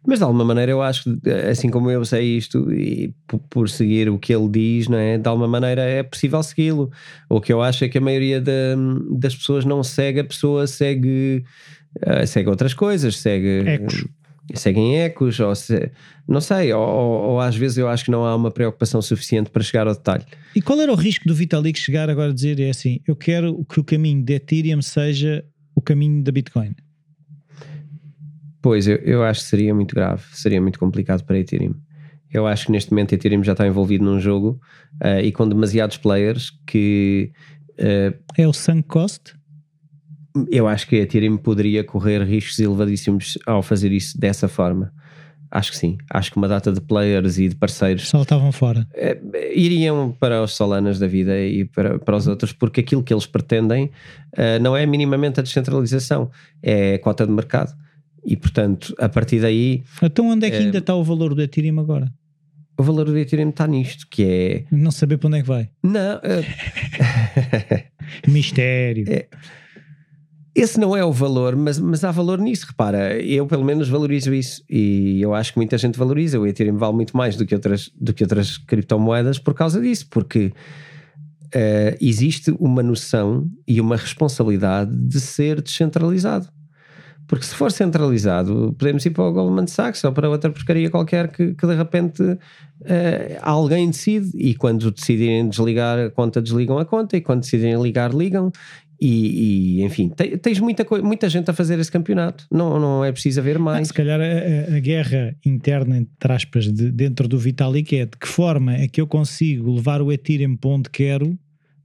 mas de alguma maneira eu acho que, assim como eu sei isto e por, seguir o que ele diz, não é? De alguma maneira é possível segui-lo. O que eu acho é que a maioria das pessoas não segue, a pessoa segue uh, segue outras coisas, segue. Ecos. Seguem ecos, ou se, não sei, ou, ou, ou, às vezes eu acho que não há uma preocupação suficiente para chegar ao detalhe. E qual era o risco do Vitalik chegar agora a dizer é assim: eu quero que o caminho de Ethereum seja o caminho da Bitcoin? Pois, eu, eu acho que seria muito grave, seria muito complicado para Ethereum. Eu acho que neste momento Ethereum já está envolvido num jogo uh, e com demasiados players que. Uh, é o sunk cost? Eu acho que a Ethereum poderia correr riscos elevadíssimos ao fazer isso dessa forma. Acho que sim. Acho que uma data de players e de parceiros saltavam fora. É, iriam para os Solanas da vida e para, para os outros, porque aquilo que eles pretendem uh, não é minimamente a descentralização, é a cota de mercado. E portanto, a partir daí. Então, onde é que uh, ainda está o valor do Ethereum agora? O valor do Ethereum está nisto, que é. Não saber para onde é que vai. Não. Uh... Mistério. É, esse não é o valor, mas, mas há valor nisso. Repara, eu pelo menos valorizo isso e eu acho que muita gente valoriza. O Ethereum vale muito mais do que outras, do que outras criptomoedas por causa disso, porque uh, existe uma noção e uma responsabilidade de ser descentralizado. Porque se for centralizado, podemos ir para o Goldman Sachs ou para outra porcaria qualquer que, que de repente uh, alguém decide e quando decidirem desligar a conta, desligam a conta e quando decidirem ligar, ligam e, e, enfim, tens muita, muita gente a fazer esse campeonato, não, não é preciso haver mais. Se calhar a, a, guerra interna, entre aspas, de, dentro do Vitalik é de que forma é que eu consigo levar o Ethereum para onde quero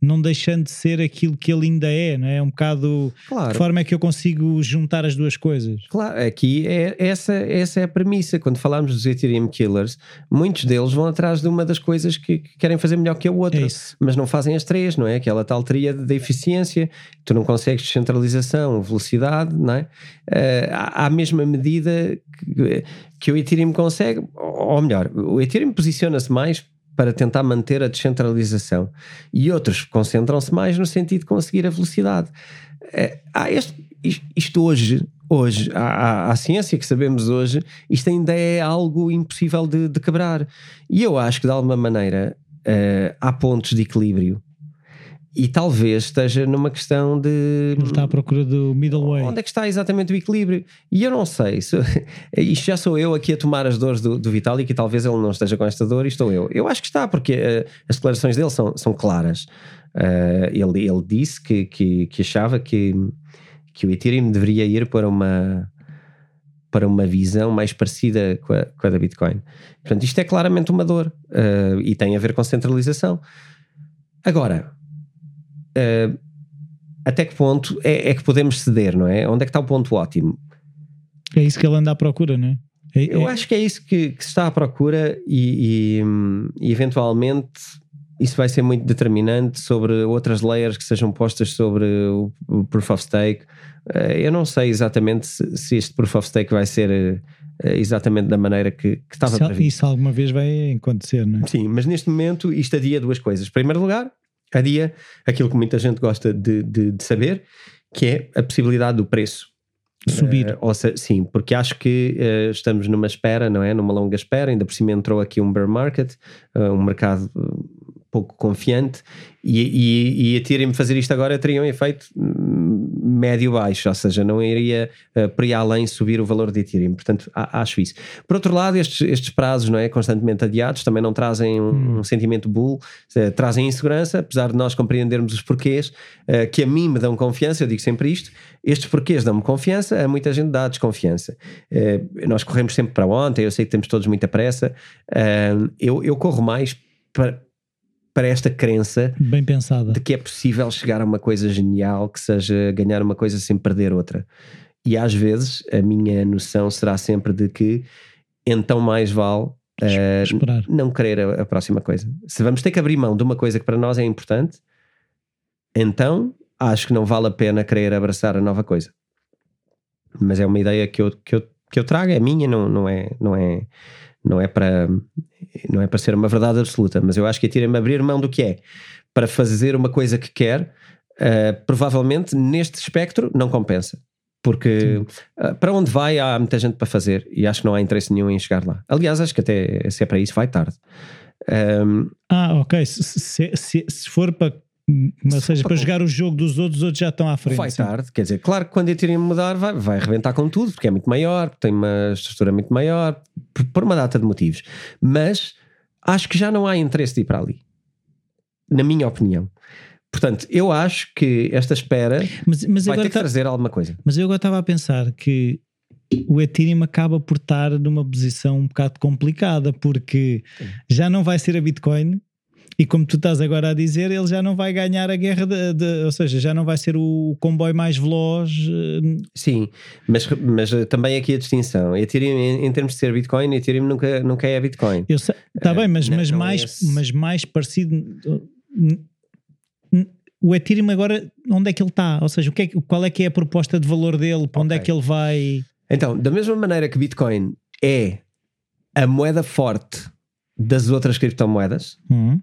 não deixando de ser aquilo que ele ainda é, não é? Um bocado claro. de forma é que eu consigo juntar as duas coisas. Claro, aqui é essa, essa é a premissa. Quando falamos dos Ethereum Killers, muitos deles vão atrás de uma das coisas que, que querem fazer melhor que a outra, é mas não fazem as três, não é? Aquela tal tríade da eficiência, tu não consegues descentralização, velocidade, não é? Uh, à, à mesma medida que, que o Ethereum consegue, ou melhor, o Ethereum posiciona-se mais para tentar manter a descentralização. E outros concentram-se mais no sentido de conseguir a velocidade. É, há este, isto hoje, hoje, à, à, ciência que sabemos hoje, isto ainda é algo impossível de, de quebrar. E eu acho que de alguma maneira uh, há pontos de equilíbrio e talvez esteja numa questão de. Ele está à procura do middle way. Onde é que está exatamente o equilíbrio? E eu não sei. Se, isto já sou eu aqui a tomar as dores do, do Vitalik e talvez ele não esteja com esta dor e estou eu. Eu acho que está, porque uh, as declarações dele são, são claras. Uh, ele, ele disse que, que, que achava que, que o Ethereum deveria ir para uma para uma visão mais parecida com a, com a da Bitcoin. Portanto, isto é claramente uma dor uh, e tem a ver com centralização. Agora, uh, até que ponto é, é, que podemos ceder, não é? Onde é que está o ponto ótimo? É isso que ele anda à procura, não é? é Eu é... acho que é isso que, que se está à procura e, e, e, eventualmente isso vai ser muito determinante sobre outras layers que sejam postas sobre o, o Proof of Stake. Uh, eu não sei exatamente se, se, este Proof of Stake vai ser uh, exatamente da maneira que, que estava isso, previsto. Isso alguma vez vai acontecer, não é? Sim, mas neste momento isto adia duas coisas. Em primeiro lugar, adia aquilo que muita gente gosta de, de, de saber, que é a possibilidade do preço subir. Uh, seja, sim, porque acho que uh, estamos numa espera, não é? Numa longa espera, ainda por cima entrou aqui um bear market, uh, um mercado pouco confiante e, e, e a Ethereum fazer isto agora teria um efeito médio-baixo, ou seja, não iria uh, por aí além subir o valor de Ethereum, portanto acho isso. Por outro lado, estes, estes prazos não é, constantemente adiados também não trazem um, hum. um sentimento bull, uh, trazem insegurança, apesar de nós compreendermos os porquês, uh, que a mim me dão confiança, eu digo sempre isto, estes porquês dão-me confiança, a muita gente dá desconfiança. Nós corremos sempre para ontem, eu sei que temos todos muita pressa, eu, eu corro mais para para esta crença bem pensada de que é possível chegar a uma coisa genial que seja ganhar uma coisa sem perder outra. E às vezes a minha noção será sempre de que então mais vale uh, não querer a, a, próxima coisa. Se vamos ter que abrir mão de uma coisa que para nós é importante, então acho que não vale a pena querer abraçar a nova coisa. Mas é uma ideia que eu, que eu, que eu trago, é minha, não, não é. Não é não é para não é para ser uma verdade absoluta, mas eu acho que atira-me a abrir mão do que é para fazer uma coisa que quer, uh, provavelmente neste espectro não compensa. Porque uh, para onde vai há muita gente para fazer e acho que não há interesse nenhum em chegar lá. Aliás, acho que até se é para isso vai tarde. Um, ah, ok. Se, se, se for para ou seja, para jogar o jogo dos outros, os outros já estão à frente. Vai tarde, quer dizer, claro que quando a Ethereum mudar vai, vai arrebentar com tudo, porque é muito maior, tem uma estrutura muito maior, por, por uma data de motivos. Mas acho que já não há interesse de ir para ali. Na minha opinião. Portanto, eu acho que esta espera mas, mas vai ter que tá, trazer alguma coisa. Mas eu agora estava a pensar que o Ethereum acaba por estar numa posição um bocado complicada, porque já não vai ser a Bitcoin, e como tu estás agora a dizer, ele já não vai ganhar a guerra, de, de, ou seja, já não vai ser o comboio mais veloz. Eh, Sim, mas, mas eh, também aqui a distinção. Ethereum, em, em termos de ser Bitcoin, Ethereum nunca, nunca é Bitcoin. Está uh, bem, mas, mas, não mais, é mas mais parecido. O Ethereum agora, onde é que ele está? Ou seja, o que é, qual é que é a proposta de valor dele? Para okay. onde é que ele vai? Então, da mesma maneira que Bitcoin é a moeda forte das outras criptomoedas, uhum.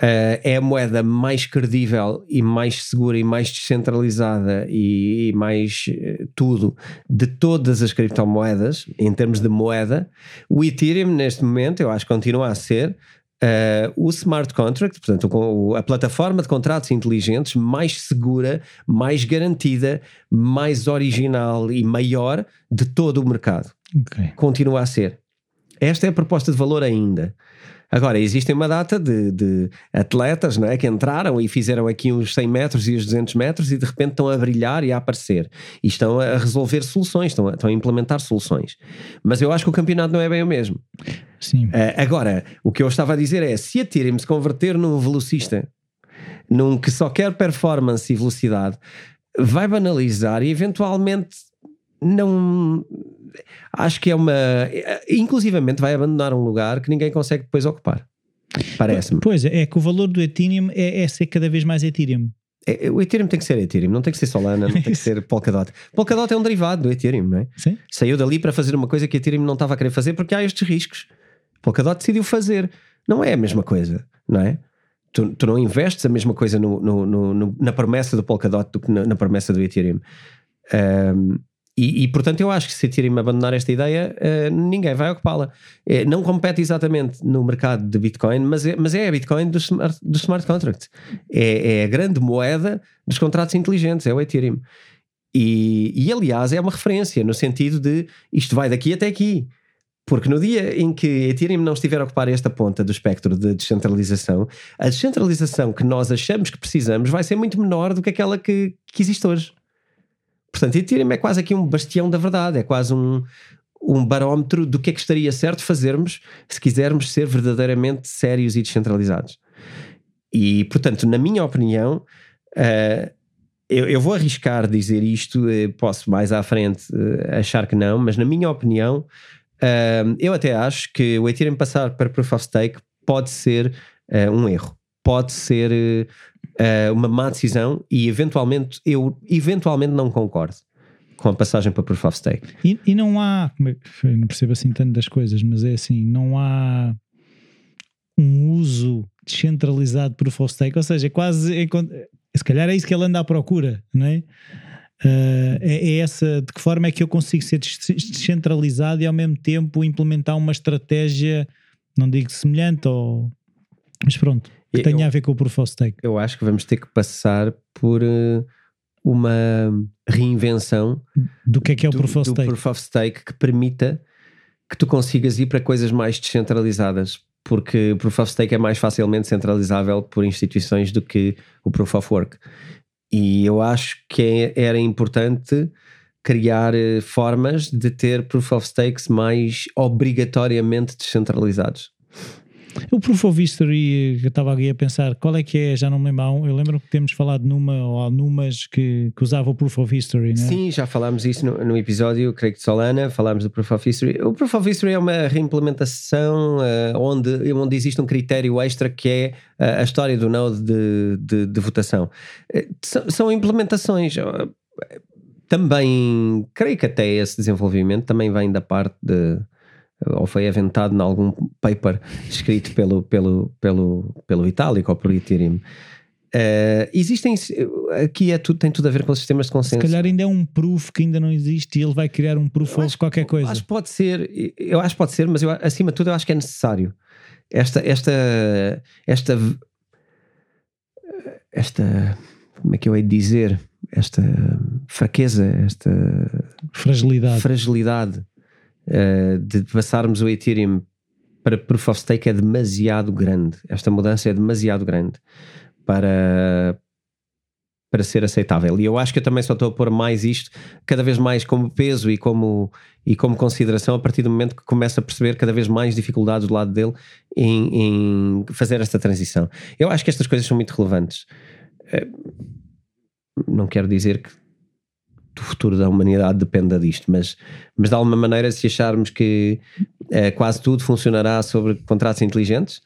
Uh, é a moeda mais credível e mais segura e mais descentralizada e, e mais uh, tudo de todas as criptomoedas em termos de moeda. O Ethereum, neste momento, eu acho que continua a ser uh, o smart contract, portanto, o, a plataforma de contratos inteligentes mais segura, mais garantida, mais original e maior de todo o mercado. Okay. Continua a ser. Esta é a proposta de valor ainda. Agora, existem uma data de, de, atletas não é, que entraram e fizeram aqui uns 100 metros e os 200 metros e de repente estão a brilhar e a aparecer. E estão a resolver soluções, estão a, estão a implementar soluções. Mas eu acho que o campeonato não é bem o mesmo. Sim. Uh, agora, o que eu estava a dizer é: se a Tirem se converter num velocista, num que só quer performance e velocidade, vai banalizar e eventualmente não acho que é uma. Inclusivamente vai abandonar um lugar que ninguém consegue depois ocupar. Parece-me. Pois é, é que o valor do Ethereum é, é ser cada vez mais Ethereum. É, é, o Ethereum tem que ser Ethereum, não tem que ser Solana, não tem que ser Polkadot. Polkadot é um derivado do Ethereum, não é? Sim. Saiu dali para fazer uma coisa que o Ethereum não estava a querer fazer porque há estes riscos. Polkadot decidiu fazer. Não é a mesma coisa, não é? Tu, tu não investes a mesma coisa no, no, no, na promessa do Polkadot do que na, na promessa do Ethereum. Um, E, e, portanto eu acho que se Ethereum abandonar esta ideia, uh, ninguém vai ocupá-la. É, não compete exatamente no mercado de Bitcoin, mas é, mas é a Bitcoin do smart, do smart contract. É, é, a grande moeda dos contratos inteligentes, é o Ethereum. E, e aliás é uma referência no sentido de isto vai daqui até aqui. Porque no dia em que Ethereum não estiver a ocupar esta ponta do espectro de descentralização, a descentralização que nós achamos que precisamos vai ser muito menor do que aquela que, que existe hoje. Portanto, Ethereum é quase aqui um bastião da verdade, é quase um, um barómetro do que é que estaria certo fazermos se quisermos ser verdadeiramente sérios e descentralizados. E, portanto, na minha opinião, uh, eu, eu, vou arriscar dizer isto, uh, posso mais à frente uh, achar que não, mas na minha opinião, eu até acho que o Ethereum passar para Proof of Stake pode ser um erro, pode ser uh, uma má decisão e eventualmente eu eventualmente não concordo com a passagem para Proof of Stake. E, e não há, é não percebo assim tanto das coisas, mas é assim, não há um uso descentralizado de Proof of Stake, ou seja, é quase, é, se calhar é isso que ele anda à procura, não é? Uh, é, é, essa de que forma é que eu consigo ser descentralizado e ao mesmo tempo implementar uma estratégia, não digo semelhante, ou, mas pronto, que tenha a ver com o Proof of Stake. Eu acho que vamos ter que passar por uh, uma reinvenção do que é que é o Proof of Stake. Proof of Stake que permita que tu consigas ir para coisas mais descentralizadas, porque o Proof of Stake é mais facilmente centralizável por instituições do que o Proof of Work. E eu acho que é, era importante criar uh, formas de ter Proof of Stakes mais obrigatoriamente descentralizados. O Proof of History, eu estava aqui a pensar, qual é que é? Já não me lembro. Eu lembro que temos falado numa ou numas que, que usava o Proof of History, não é? Sim, já falámos isso no, no, episódio, creio que de Solana, falámos do Proof of History. O Proof of History é uma reimplementação uh, onde, onde existe um critério extra que é uh, a história do node de, de, de votação. Uh, são, são implementações também, creio que até esse desenvolvimento também vem da parte de ou foi aventado em algum paper escrito pelo, pelo, pelo, pelo Itálico ou pelo Ethereum. Uh, existem aqui é tudo, tem tudo a ver com os sistemas de consenso. Se calhar ainda é um proof que ainda não existe e ele vai criar um proof of qualquer coisa. Acho que pode ser, eu acho que pode ser, mas eu, acima de tudo eu acho que é necessário. Esta, esta, esta, esta, como é que eu hei de dizer? Esta fraqueza, esta fragilidade, fragilidade uh, de passarmos o Ethereum para Proof of Stake é demasiado grande. Esta mudança é demasiado grande para, para ser aceitável. E eu acho que eu também só estou a pôr mais isto, cada vez mais como peso e como, e como consideração, a partir do momento que começo a perceber cada vez mais dificuldades do lado dele em, em fazer esta transição. Eu acho que estas coisas são muito relevantes. Eh, não quero dizer que do futuro da humanidade dependa disto, mas, mas de alguma maneira, se acharmos que uh, quase tudo funcionará sobre contratos inteligentes,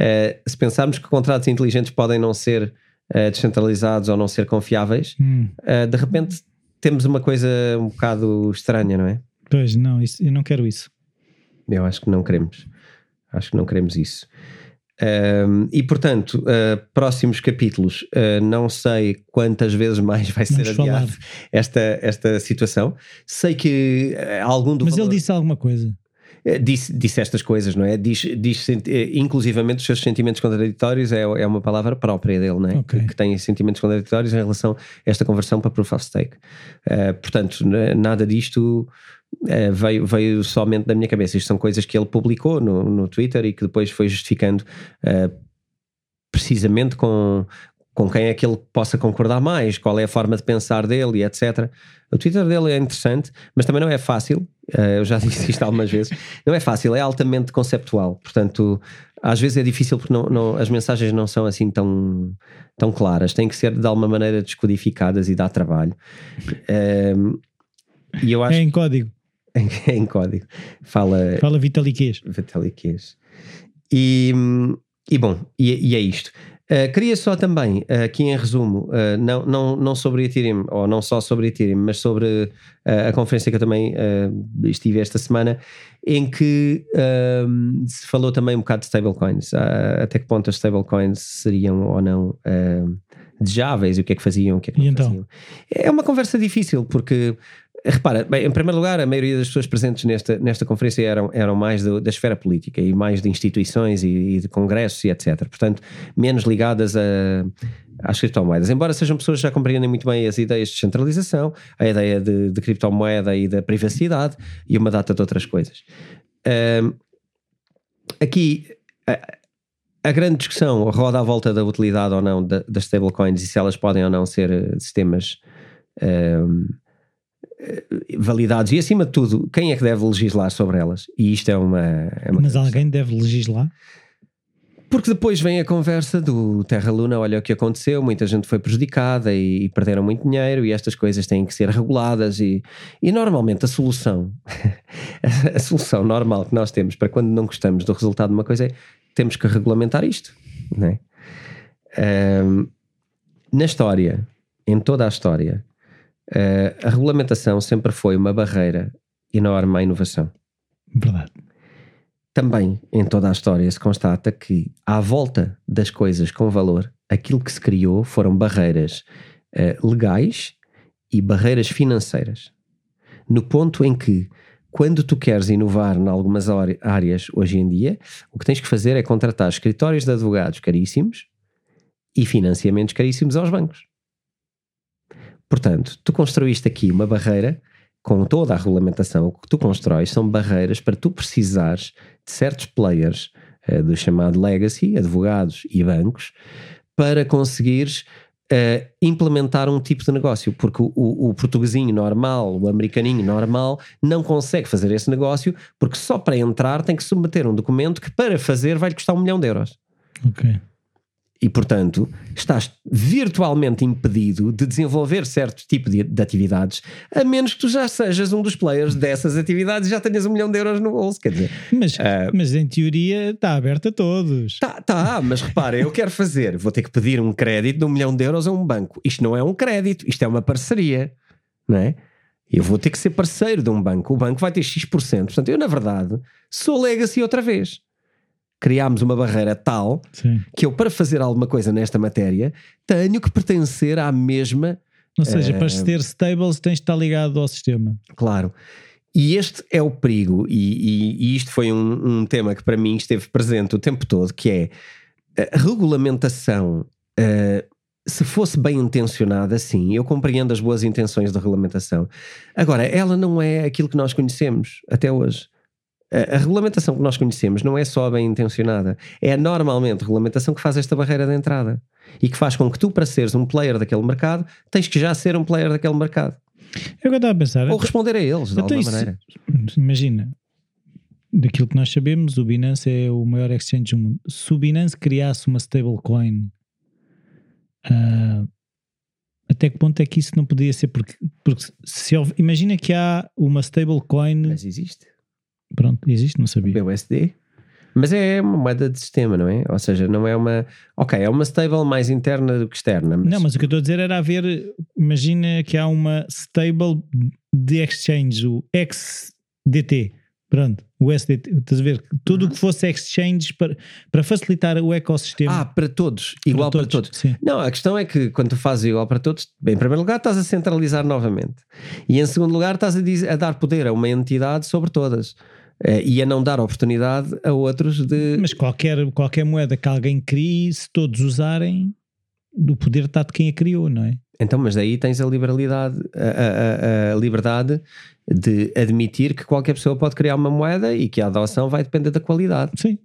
uh, se pensarmos que contratos inteligentes podem não ser uh, descentralizados ou não ser confiáveis, hum. de repente temos uma coisa um bocado estranha, não é? Pois, não, isso, eu não quero isso. Eu acho que não queremos. Acho que não queremos isso. Um, e portanto, uh, próximos capítulos, uh, não sei quantas vezes mais vai Vamos ser adiado esta, esta situação. Sei que uh, algum do Mas valor... ele disse alguma coisa. Disse, disse estas coisas, não é? Diz, diz inclusivamente os seus sentimentos contraditórios, é, é uma palavra própria dele, não é? Okay. Que, que, tem sentimentos contraditórios em relação a esta conversão para Proof of Stake. portanto, nada disto Uh, veio, veio somente da minha cabeça. Isto são coisas que ele publicou no, no Twitter e que depois foi justificando uh, precisamente com, com quem é que ele possa concordar mais, qual é a forma de pensar dele e etc. O Twitter dele é interessante, mas também não é fácil. Uh, eu já disse isto algumas vezes. Não é fácil, é altamente conceptual. Portanto, às vezes é difícil porque não, não, as mensagens não são assim tão, tão claras. Têm que ser de alguma maneira descodificadas e dá trabalho. e eu acho é em código. em, código. Fala, Fala Vitaliquês. Vitaliquês. E, e bom, e, e é isto. Uh, queria só também, uh, aqui em resumo, uh, não, não, não sobre Ethereum, ou não só sobre Ethereum, mas sobre a conferência que eu também estive esta semana, em que se falou também um bocado de stablecoins, até que ponto as stablecoins seriam ou não desejáveis, o que é que faziam, o que é que não então? faziam. É uma conversa difícil, porque repara, bem, em primeiro lugar, a maioria das pessoas presentes nesta, nesta conferência eram, eram mais do, da esfera política e mais de instituições e, e, de congressos e etc. Portanto, menos ligadas a, às criptomoedas. Embora sejam pessoas que já compreendem muito bem as ideias de descentralização, a ideia de, de criptomoeda e da privacidade e uma data de outras coisas. Um, aqui. A, a grande discussão roda à volta da utilidade ou não das stablecoins e se elas podem ou não ser eh, sistemas um, validados e acima de tudo, quem é que deve legislar sobre elas? E isto é uma. É uma Mas alguém deve legislar? Porque depois vem a conversa do Terra Luna, olha o que aconteceu, muita gente foi prejudicada e, e perderam muito dinheiro e estas coisas têm que ser reguladas e, e normalmente a solução, a solução normal que nós temos para quando não gostamos do resultado de uma coisa é temos que regulamentar isto, não é? Um, na história, em toda a história, Uh, a regulamentação sempre foi uma barreira enorme à inovação. Verdade. Também em toda a história se constata que, à volta das coisas com valor, aquilo que se criou foram barreiras uh, legais e barreiras financeiras. No ponto em que, quando tu queres inovar em algumas áreas hoje em dia, o que tens que fazer é contratar escritórios de advogados caríssimos e financiamentos caríssimos aos bancos. Portanto, tu construíste aqui uma barreira com toda a regulamentação, o que tu constróis são barreiras para tu precisares de certos players uh, do chamado legacy, advogados e bancos, para conseguires uh, implementar um tipo de negócio, porque o, o, o, portuguesinho normal, o americaninho normal, não consegue fazer esse negócio, porque só para entrar tem que submeter um documento que para fazer vai-lhe custar um milhão de euros. Ok e, portanto, estás virtualmente impedido de desenvolver certo tipo de, de, atividades, a menos que tu já sejas um dos players dessas atividades e já tenhas um milhão de euros no bolso. Quer dizer, mas, uh, mas em teoria está aberto a todos. Tá, tá, mas repara, eu quero fazer, vou ter que pedir um crédito de um milhão de euros a um banco. Isto não é um crédito, isto é uma parceria, não é? Eu vou ter que ser parceiro de um banco. O banco vai ter X%. Portanto, eu, na verdade, sou legacy outra vez criámos uma barreira tal Sim. que eu, para fazer alguma coisa nesta matéria, tenho que pertencer à mesma. Ou seja, uh, para ter stables tens de estar ligado ao sistema. Claro. E este é o perigo, e, e, e isto foi um, um, tema que para mim esteve presente o tempo todo, que é a regulamentação. Uh, se fosse bem intencionada, sim, eu compreendo as boas intenções da regulamentação. Agora, ela não é aquilo que nós conhecemos até hoje a, regulamentação que nós conhecemos não é só bem intencionada, é normalmente a regulamentação que faz esta barreira de entrada e que faz com que tu, para seres um player daquele mercado, tens que já ser um player daquele mercado. É o que eu estava a pensar. Ou responder a eles, de alguma isso, maneira. Imagina, daquilo que nós sabemos, o Binance é o maior exchange do mundo. Se o Binance criasse uma stablecoin, uh, até que ponto é que isso não podia ser? Porque, porque se imagina que há uma stablecoin. Mas existe. Pronto, existe, não sabia. BUSD. Mas é uma moeda de sistema, não é? Ou seja, não é uma. Ok, é uma stable mais interna do que externa. Mas... Não, mas o que eu estou a dizer era haver. Imagina que há uma stable de exchange, o XDT. Pronto, o SDT. Estás a ver? Tudo o que fosse exchange para, para facilitar o ecossistema. Ah, para todos. Igual para todos. Para todos. Não, a questão é que quando tu fazes igual para todos, bem, em primeiro lugar estás a centralizar novamente. E em segundo lugar estás a, dizer, a dar poder a uma entidade sobre todas. Uh, e a não dar oportunidade a outros de. Mas qualquer, qualquer moeda que alguém crie, se todos usarem, o poder está de quem a criou, não é? Então, mas daí tens a liberalidade, a, a, a, liberdade de admitir que qualquer pessoa pode criar uma moeda e que a adoção vai depender da qualidade. Sim.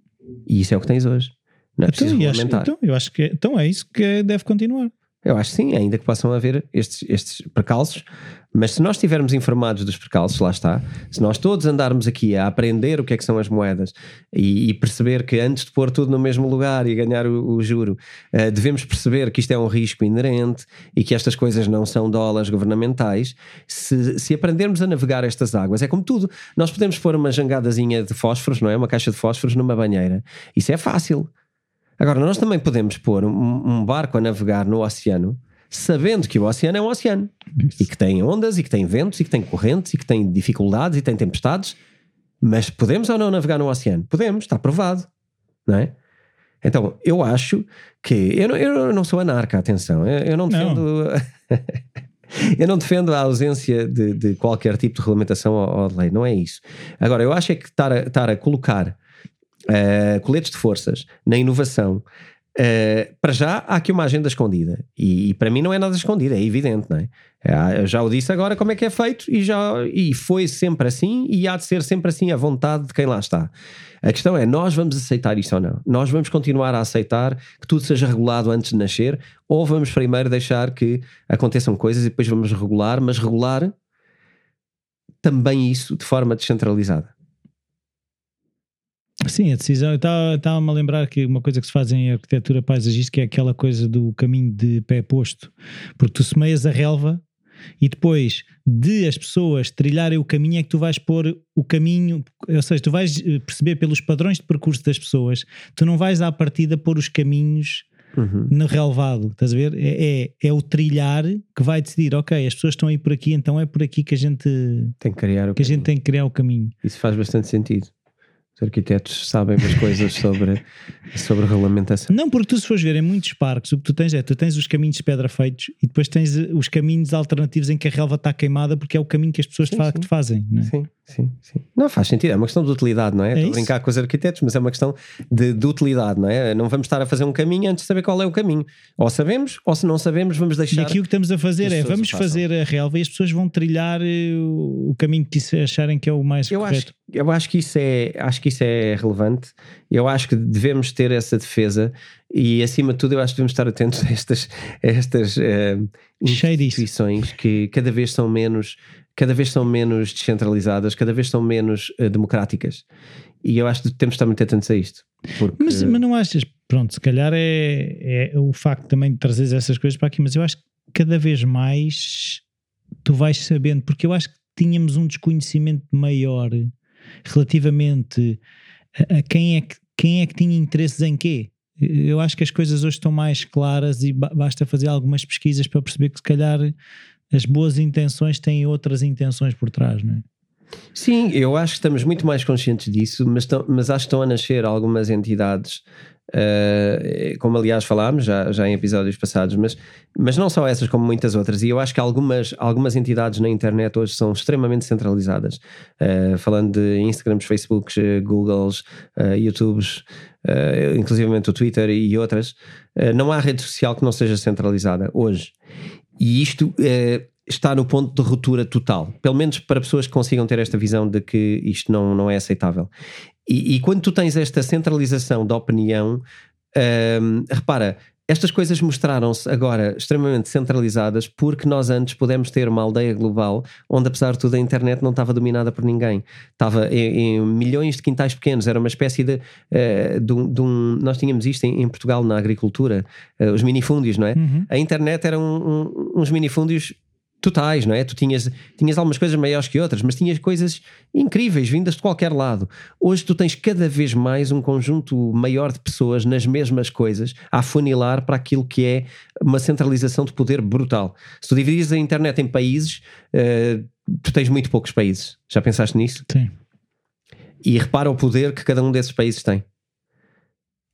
E isso é o que tens hoje. Não é então, preciso regulamentar. Acho, então, eu acho que é, então é isso que deve continuar. Eu acho que sim, ainda que possam haver estes, estes percalços, mas se nós estivermos informados dos percalços, lá está, se nós todos andarmos aqui a aprender o que é que são as moedas e, e perceber que antes de pôr tudo no mesmo lugar e ganhar o, o juro, uh, devemos perceber que isto é um risco inerente e que estas coisas não são dólares governamentais, se, se aprendermos a navegar estas águas, é como tudo, nós podemos pôr uma jangadazinha de fósforos, não é? Uma caixa de fósforos numa banheira, isso é fácil. Agora, nós também podemos pôr um, um barco a navegar no oceano sabendo que o oceano é um oceano Isso. e que tem ondas e que tem ventos e que tem correntes e que tem dificuldades e tem tempestades, mas podemos ou não navegar no oceano? Podemos, está provado, não é? Então, eu acho que eu não, eu não sou anarca, atenção, eu, eu não defendo. Não. Eu não defendo a ausência de, de qualquer tipo de regulamentação ou, ou, de lei, não é isso. Agora, eu acho é que estar a, estar a colocar uh, coletes de forças na inovação, Uh, para já há aqui uma agenda escondida e, e, para mim não é nada escondido, é evidente, não é? é? Eu já o disse agora como é que é feito e, já, e foi sempre assim e há de ser sempre assim à vontade de quem lá está. A questão é: nós vamos aceitar isso ou não? Nós vamos continuar a aceitar que tudo seja regulado antes de nascer ou vamos primeiro deixar que aconteçam coisas e depois vamos regular, mas regular também isso de forma descentralizada? Sim, a decisão. Estava-me a lembrar que uma coisa que se faz em arquitetura paisagística é aquela coisa do caminho de pé posto. Porque tu semeias a relva e depois de as pessoas trilharem o caminho é que tu vais pôr o caminho, ou seja, tu vais eh, perceber pelos padrões de percurso das pessoas, tu não vais à partida pôr os caminhos uhum. no relevado, estás a ver? É, é, é, o trilhar que vai decidir, ok, as pessoas estão aí por aqui, então é por aqui que a gente tem que criar o que caminho. a gente tem que criar o caminho. Isso faz bastante sentido. Os arquitetos sabem mais coisas sobre, sobre regulamentação. Não, porque tu se fores ver em muitos parques, o que tu tens é, tu tens os caminhos de pedra feitos e depois tens eh, os caminhos alternativos em que a relva está queimada porque é o caminho que as pessoas sim, de facto sim. fazem. Não é? Sim, sim, sim. Não faz sentido, é uma questão de utilidade, não é? é Estou a brincar com os arquitetos, mas é uma questão de, de, utilidade, não é? Não vamos estar a fazer um caminho antes de saber qual é o caminho. Ou sabemos, ou se não sabemos, vamos deixar. E aqui o que estamos a fazer é, vamos fazer a relva e as pessoas vão trilhar eh, o caminho que acharem que é o mais eu correto. Acho, eu acho que isso é, acho que isso é relevante. Eu acho que devemos ter essa defesa e, acima de tudo, eu acho que devemos estar atentos a estas, a estas uh, instituições que cada vez são menos, cada vez são menos descentralizadas, cada vez são menos uh, democráticas. E eu acho que temos de estar muito atentos a isto. Porque... Mas, mas não achas, pronto, se calhar é, é o facto também de trazer essas coisas para aqui, mas eu acho que cada vez mais tu vais sabendo, porque eu acho que tínhamos um desconhecimento maior relativamente a, a quem, é que, quem é que tinha interesses em quê. Eu acho que as coisas hoje estão mais claras e basta fazer algumas pesquisas para perceber que se calhar as boas intenções têm outras intenções por trás, não é? Sim, eu acho que estamos muito mais conscientes disso, mas, mas acho que estão a nascer algumas entidades Uh, como aliás falámos já, já em episódios passados, mas, mas não só essas, como muitas outras. E eu acho que algumas, algumas entidades na internet hoje são extremamente centralizadas. Uh, falando de Instagrams, Facebooks, Googles, uh, YouTubes, uh, inclusive o Twitter e outras, não há rede social que não seja centralizada hoje. E isto está no ponto de ruptura total, pelo menos para pessoas que consigam ter esta visão de que isto não, não é aceitável. E, e quando tu tens esta centralização da opinião, hum, repara, estas coisas mostraram-se agora extremamente centralizadas porque nós antes pudemos ter uma aldeia global onde, apesar de tudo, a internet não estava dominada por ninguém. Estava em, em milhões de quintais pequenos, era uma espécie de. Uh, de, um, de um, nós tínhamos isto em, em Portugal na agricultura, uh, os minifúndios, não é? Uhum. A internet eram um, uns minifúndios totais, não é? Tu tinhas, tinhas algumas coisas maiores que outras, mas tinhas coisas incríveis vindas de qualquer lado. Hoje tu tens cada vez mais um conjunto maior de pessoas nas mesmas coisas a funilar para aquilo que é uma centralização de poder brutal. Se tu dividires a internet em países, uh, tu tens muito poucos países. Já pensaste nisso? Sim. E repara o poder que cada um desses países tem.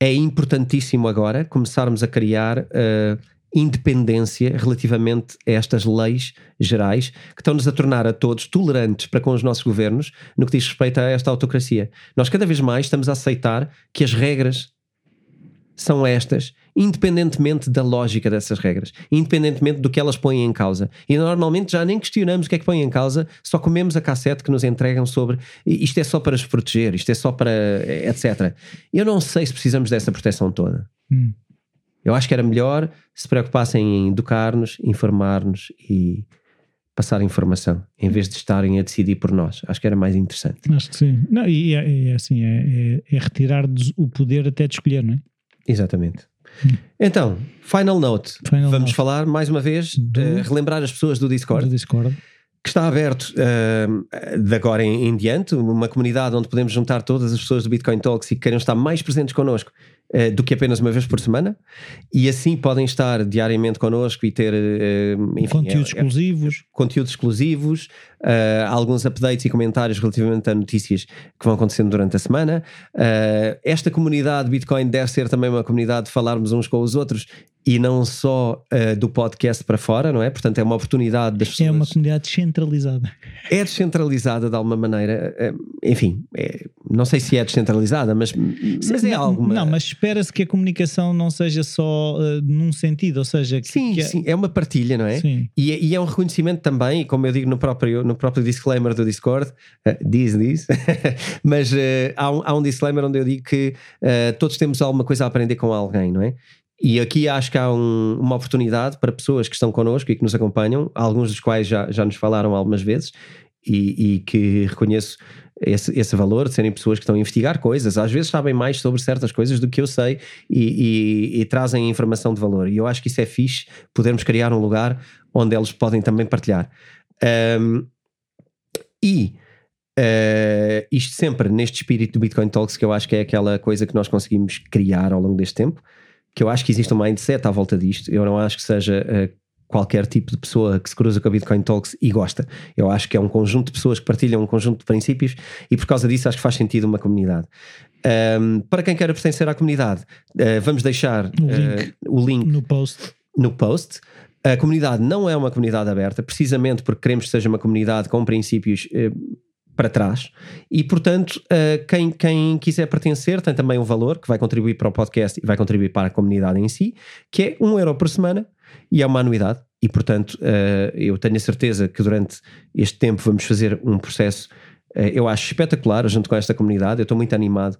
É importantíssimo agora começarmos a criar. Uh, independência relativamente a estas leis gerais que estão-nos a tornar a todos tolerantes para com os nossos governos no que diz respeito a esta autocracia. Nós cada vez mais estamos a aceitar que as regras são estas, independentemente da lógica dessas regras, independentemente do que elas põem em causa. E normalmente já nem questionamos o que é que põem em causa, só comemos a cassete que nos entregam sobre isto é só para nos proteger, isto é só para etc. Eu não sei se precisamos dessa proteção toda. Hum. Eu acho que era melhor se preocupassem em educar-nos, informar-nos e passar informação, em vez de estarem a decidir por nós. Acho que era mais interessante. Acho que sim. Não, e é, é assim, é, é, é retirar o poder até de escolher, não é? Exatamente. Hum. Então, final note. Final Vamos note. falar mais uma vez, do... uh, relembrar as pessoas do Discord. Do Discord que está aberto uh, de agora em, em, diante, uma comunidade onde podemos juntar todas as pessoas do Bitcoin Talks e que queiram estar mais presentes connosco uh, do que apenas uma vez por semana e assim podem estar diariamente connosco e ter uh, enfim, conteúdos é, exclusivos. É, conteúdos exclusivos, uh, alguns updates e comentários relativamente a notícias que vão acontecendo durante a semana. esta comunidade Bitcoin deve ser também uma comunidade de falarmos uns com os outros e não só uh, do podcast para fora, não é? Portanto, é uma oportunidade das pessoas. É uma comunidade descentralizada. É descentralizada de alguma maneira. Uh, enfim, é, não sei se é descentralizada, mas, mas é algo. Não, mas espera-se que a comunicação não seja só uh, num sentido, ou seja. Que, sim, que é... sim, é uma partilha, não é? Sim. E, é, e é um reconhecimento também, como eu digo no próprio, no próprio disclaimer do Discord, diz, diz, mas há, um, há um disclaimer onde eu digo que todos temos alguma coisa a aprender com alguém, não é? E aqui acho que há um, uma oportunidade para pessoas que estão connosco e que nos acompanham, alguns dos quais já, já nos falaram algumas vezes, e, e que reconheço esse, esse, valor de serem pessoas que estão a investigar coisas, às vezes sabem mais sobre certas coisas do que eu sei e, e, e, trazem informação de valor. E eu acho que isso é fixe, podermos criar um lugar onde eles podem também partilhar. Um, e uh, isto sempre neste espírito do Bitcoin Talks, que eu acho que é aquela coisa que nós conseguimos criar ao longo deste tempo que eu acho que existe um mindset à volta disto. Eu não acho que seja uh, qualquer tipo de pessoa que se cruza com a Bitcoin Talks e gosta. Eu acho que é um conjunto de pessoas que partilham um conjunto de princípios e por causa disso acho que faz sentido uma comunidade. Um, para quem queira pertencer à comunidade, uh, vamos deixar uh, link o link no post. No post. A comunidade não é uma comunidade aberta, precisamente porque queremos que seja uma comunidade com princípios para trás. E portanto uh, quem, quem quiser pertencer tem também um valor que vai contribuir para o podcast e vai contribuir para a comunidade em si que é um euro por semana e é uma anuidade. E portanto uh, eu tenho a certeza que durante este tempo vamos fazer um processo eu acho espetacular junto com esta comunidade. Eu estou muito animado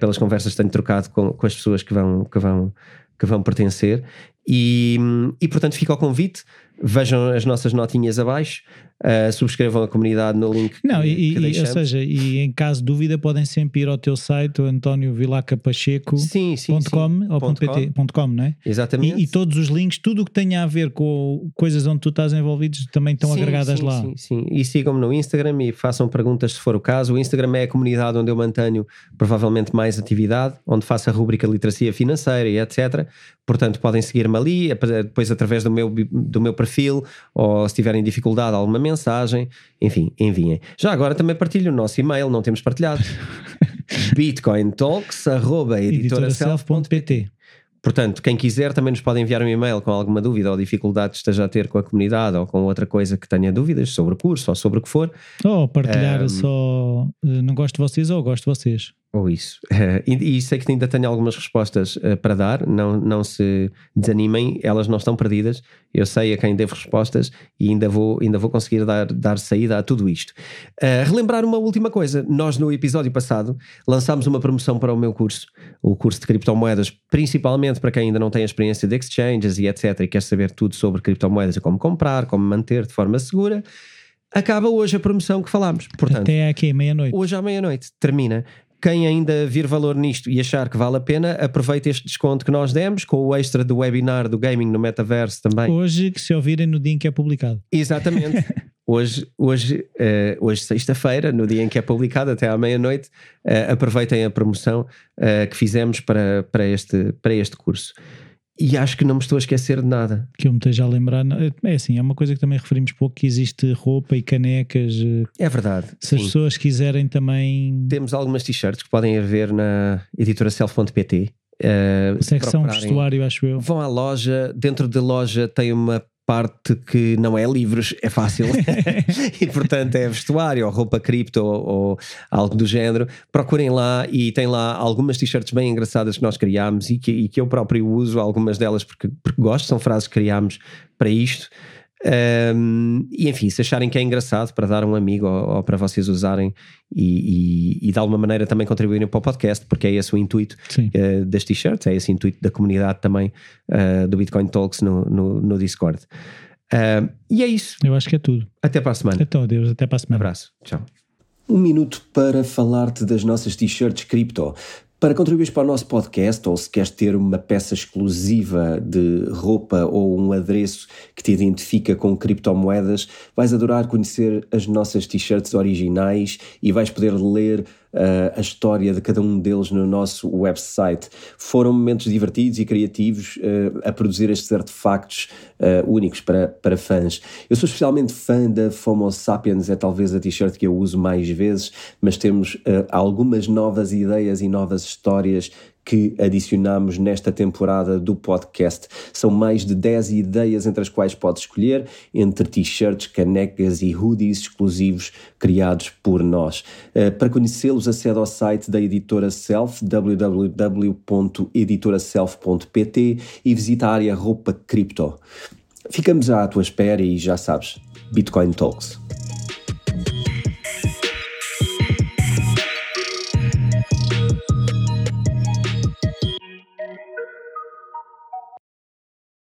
pelas conversas que tenho trocado com, com as pessoas que vão, que vão que vão pertencer. E, e portanto fica o convite. Vejam as nossas notinhas abaixo Uh, subscrevam a comunidade no link não, que, e, que ou seja, e em caso de dúvida podem sempre ir ao teu site, o António Vilaca Pacheco sim, sim, .com ou ponto .pt, ponto .com, não é? Exatamente. E, e, todos os links, tudo o que tenha a ver com coisas onde tu estás envolvido também estão sim, agregadas sim, lá. Sim, sim. E sigam-me no Instagram e façam perguntas se for o caso. O Instagram é a comunidade onde eu mantenho provavelmente mais atividade, onde faço a rubrica literacia financeira e etc. Portanto, podem seguir-me ali, depois através do meu, do meu perfil, ou se tiverem dificuldade, alguma mensagem, enfim, enviem. Já agora também partilho o nosso e-mail, não temos partilhado. bitcointalks.editoraself.pt Portanto, quem quiser também nos pode enviar um e-mail com alguma dúvida ou dificuldade que esteja a ter com a comunidade ou com outra coisa que tenha dúvidas sobre o curso ou sobre o que for. Ou partilhar um, só eh, não gosto de vocês ou gosto de vocês. Ou isso. Uh, e, e, sei que ainda tenho algumas respostas uh, para dar, não, não se desanimem, elas não estão perdidas. Eu sei a quem devo respostas e ainda vou, ainda vou conseguir dar, dar saída a tudo isto. Uh, relembrar uma última coisa: nós no episódio passado lançámos uma promoção para o meu curso, o curso de criptomoedas, principalmente para quem ainda não tem experiência de exchanges e etc. e quer saber tudo sobre criptomoedas e como comprar, como manter de forma segura acaba hoje a promoção que falámos. Portanto, Até aqui, meia-noite. Hoje à meia-noite termina. Quem ainda vir valor nisto e achar que vale a pena, aproveite este desconto que nós demos com o extra do webinar do Gaming no Metaverso também. Hoje, que se ouvirem no dia em que é publicado. Exatamente. hoje, hoje, uh, hoje sexta-feira, no dia em que é publicado, até à meia-noite, uh, aproveitem a promoção uh, que fizemos para, para, este, para este curso e acho que não me estou a esquecer de nada. Que eu me esteja a lembrar. É assim, é uma coisa que também referimos pouco: que existe roupa e canecas. Eh, é verdade. Se sim. as pessoas quiserem também. Temos algumas t-shirts que podem ver na editora self.pt. Uh, Secção vestuário, acho eu. Vão à loja, dentro da loja tem uma parte que não é livros, é fácil. e portanto é vestuário ou roupa cripto ou, ou, algo do género. Procurem lá e tem lá algumas t-shirts bem engraçadas que nós criámos e que, e que eu próprio uso, algumas delas porque, porque gosto, são frases que criámos para isto. Um, e enfim, se acharem que é engraçado para dar um amigo ou, ou para vocês usarem e, e, e, de alguma maneira também contribuírem para o podcast, porque é esse o intuito uh, das t-shirts, é esse o intuito da comunidade também uh, do Bitcoin Talks no, no, no Discord. Uh, e é isso. Eu acho que é tudo. Até para a semana. Então, adeus, até para a semana. Um abraço. Tchau. Um minuto para falar-te das nossas t-shirts cripto. Para contribuir para o nosso podcast, ou se queres ter uma peça exclusiva de roupa ou um adereço que te identifica com criptomoedas, vais adorar conhecer as nossas t-shirts originais e vais poder ler uh, a história de cada um deles no nosso website. Foram momentos divertidos e criativos uh, a produzir estes artefactos uh, únicos para, para fãs. Eu sou especialmente fã da FOMO Sapiens, é talvez a t-shirt que eu uso mais vezes, mas temos algumas novas ideias e novas histórias que adicionamos nesta temporada do podcast. São mais de 10 ideias entre as quais pode escolher, entre t-shirts, canecas e hoodies exclusivos criados por nós. Uh, para conhecê-los, acede ao site da editora Self, www.editoraself.pt e visita a área roupa cripto. Ficamos à tua espera e já sabes, Bitcoin Talks.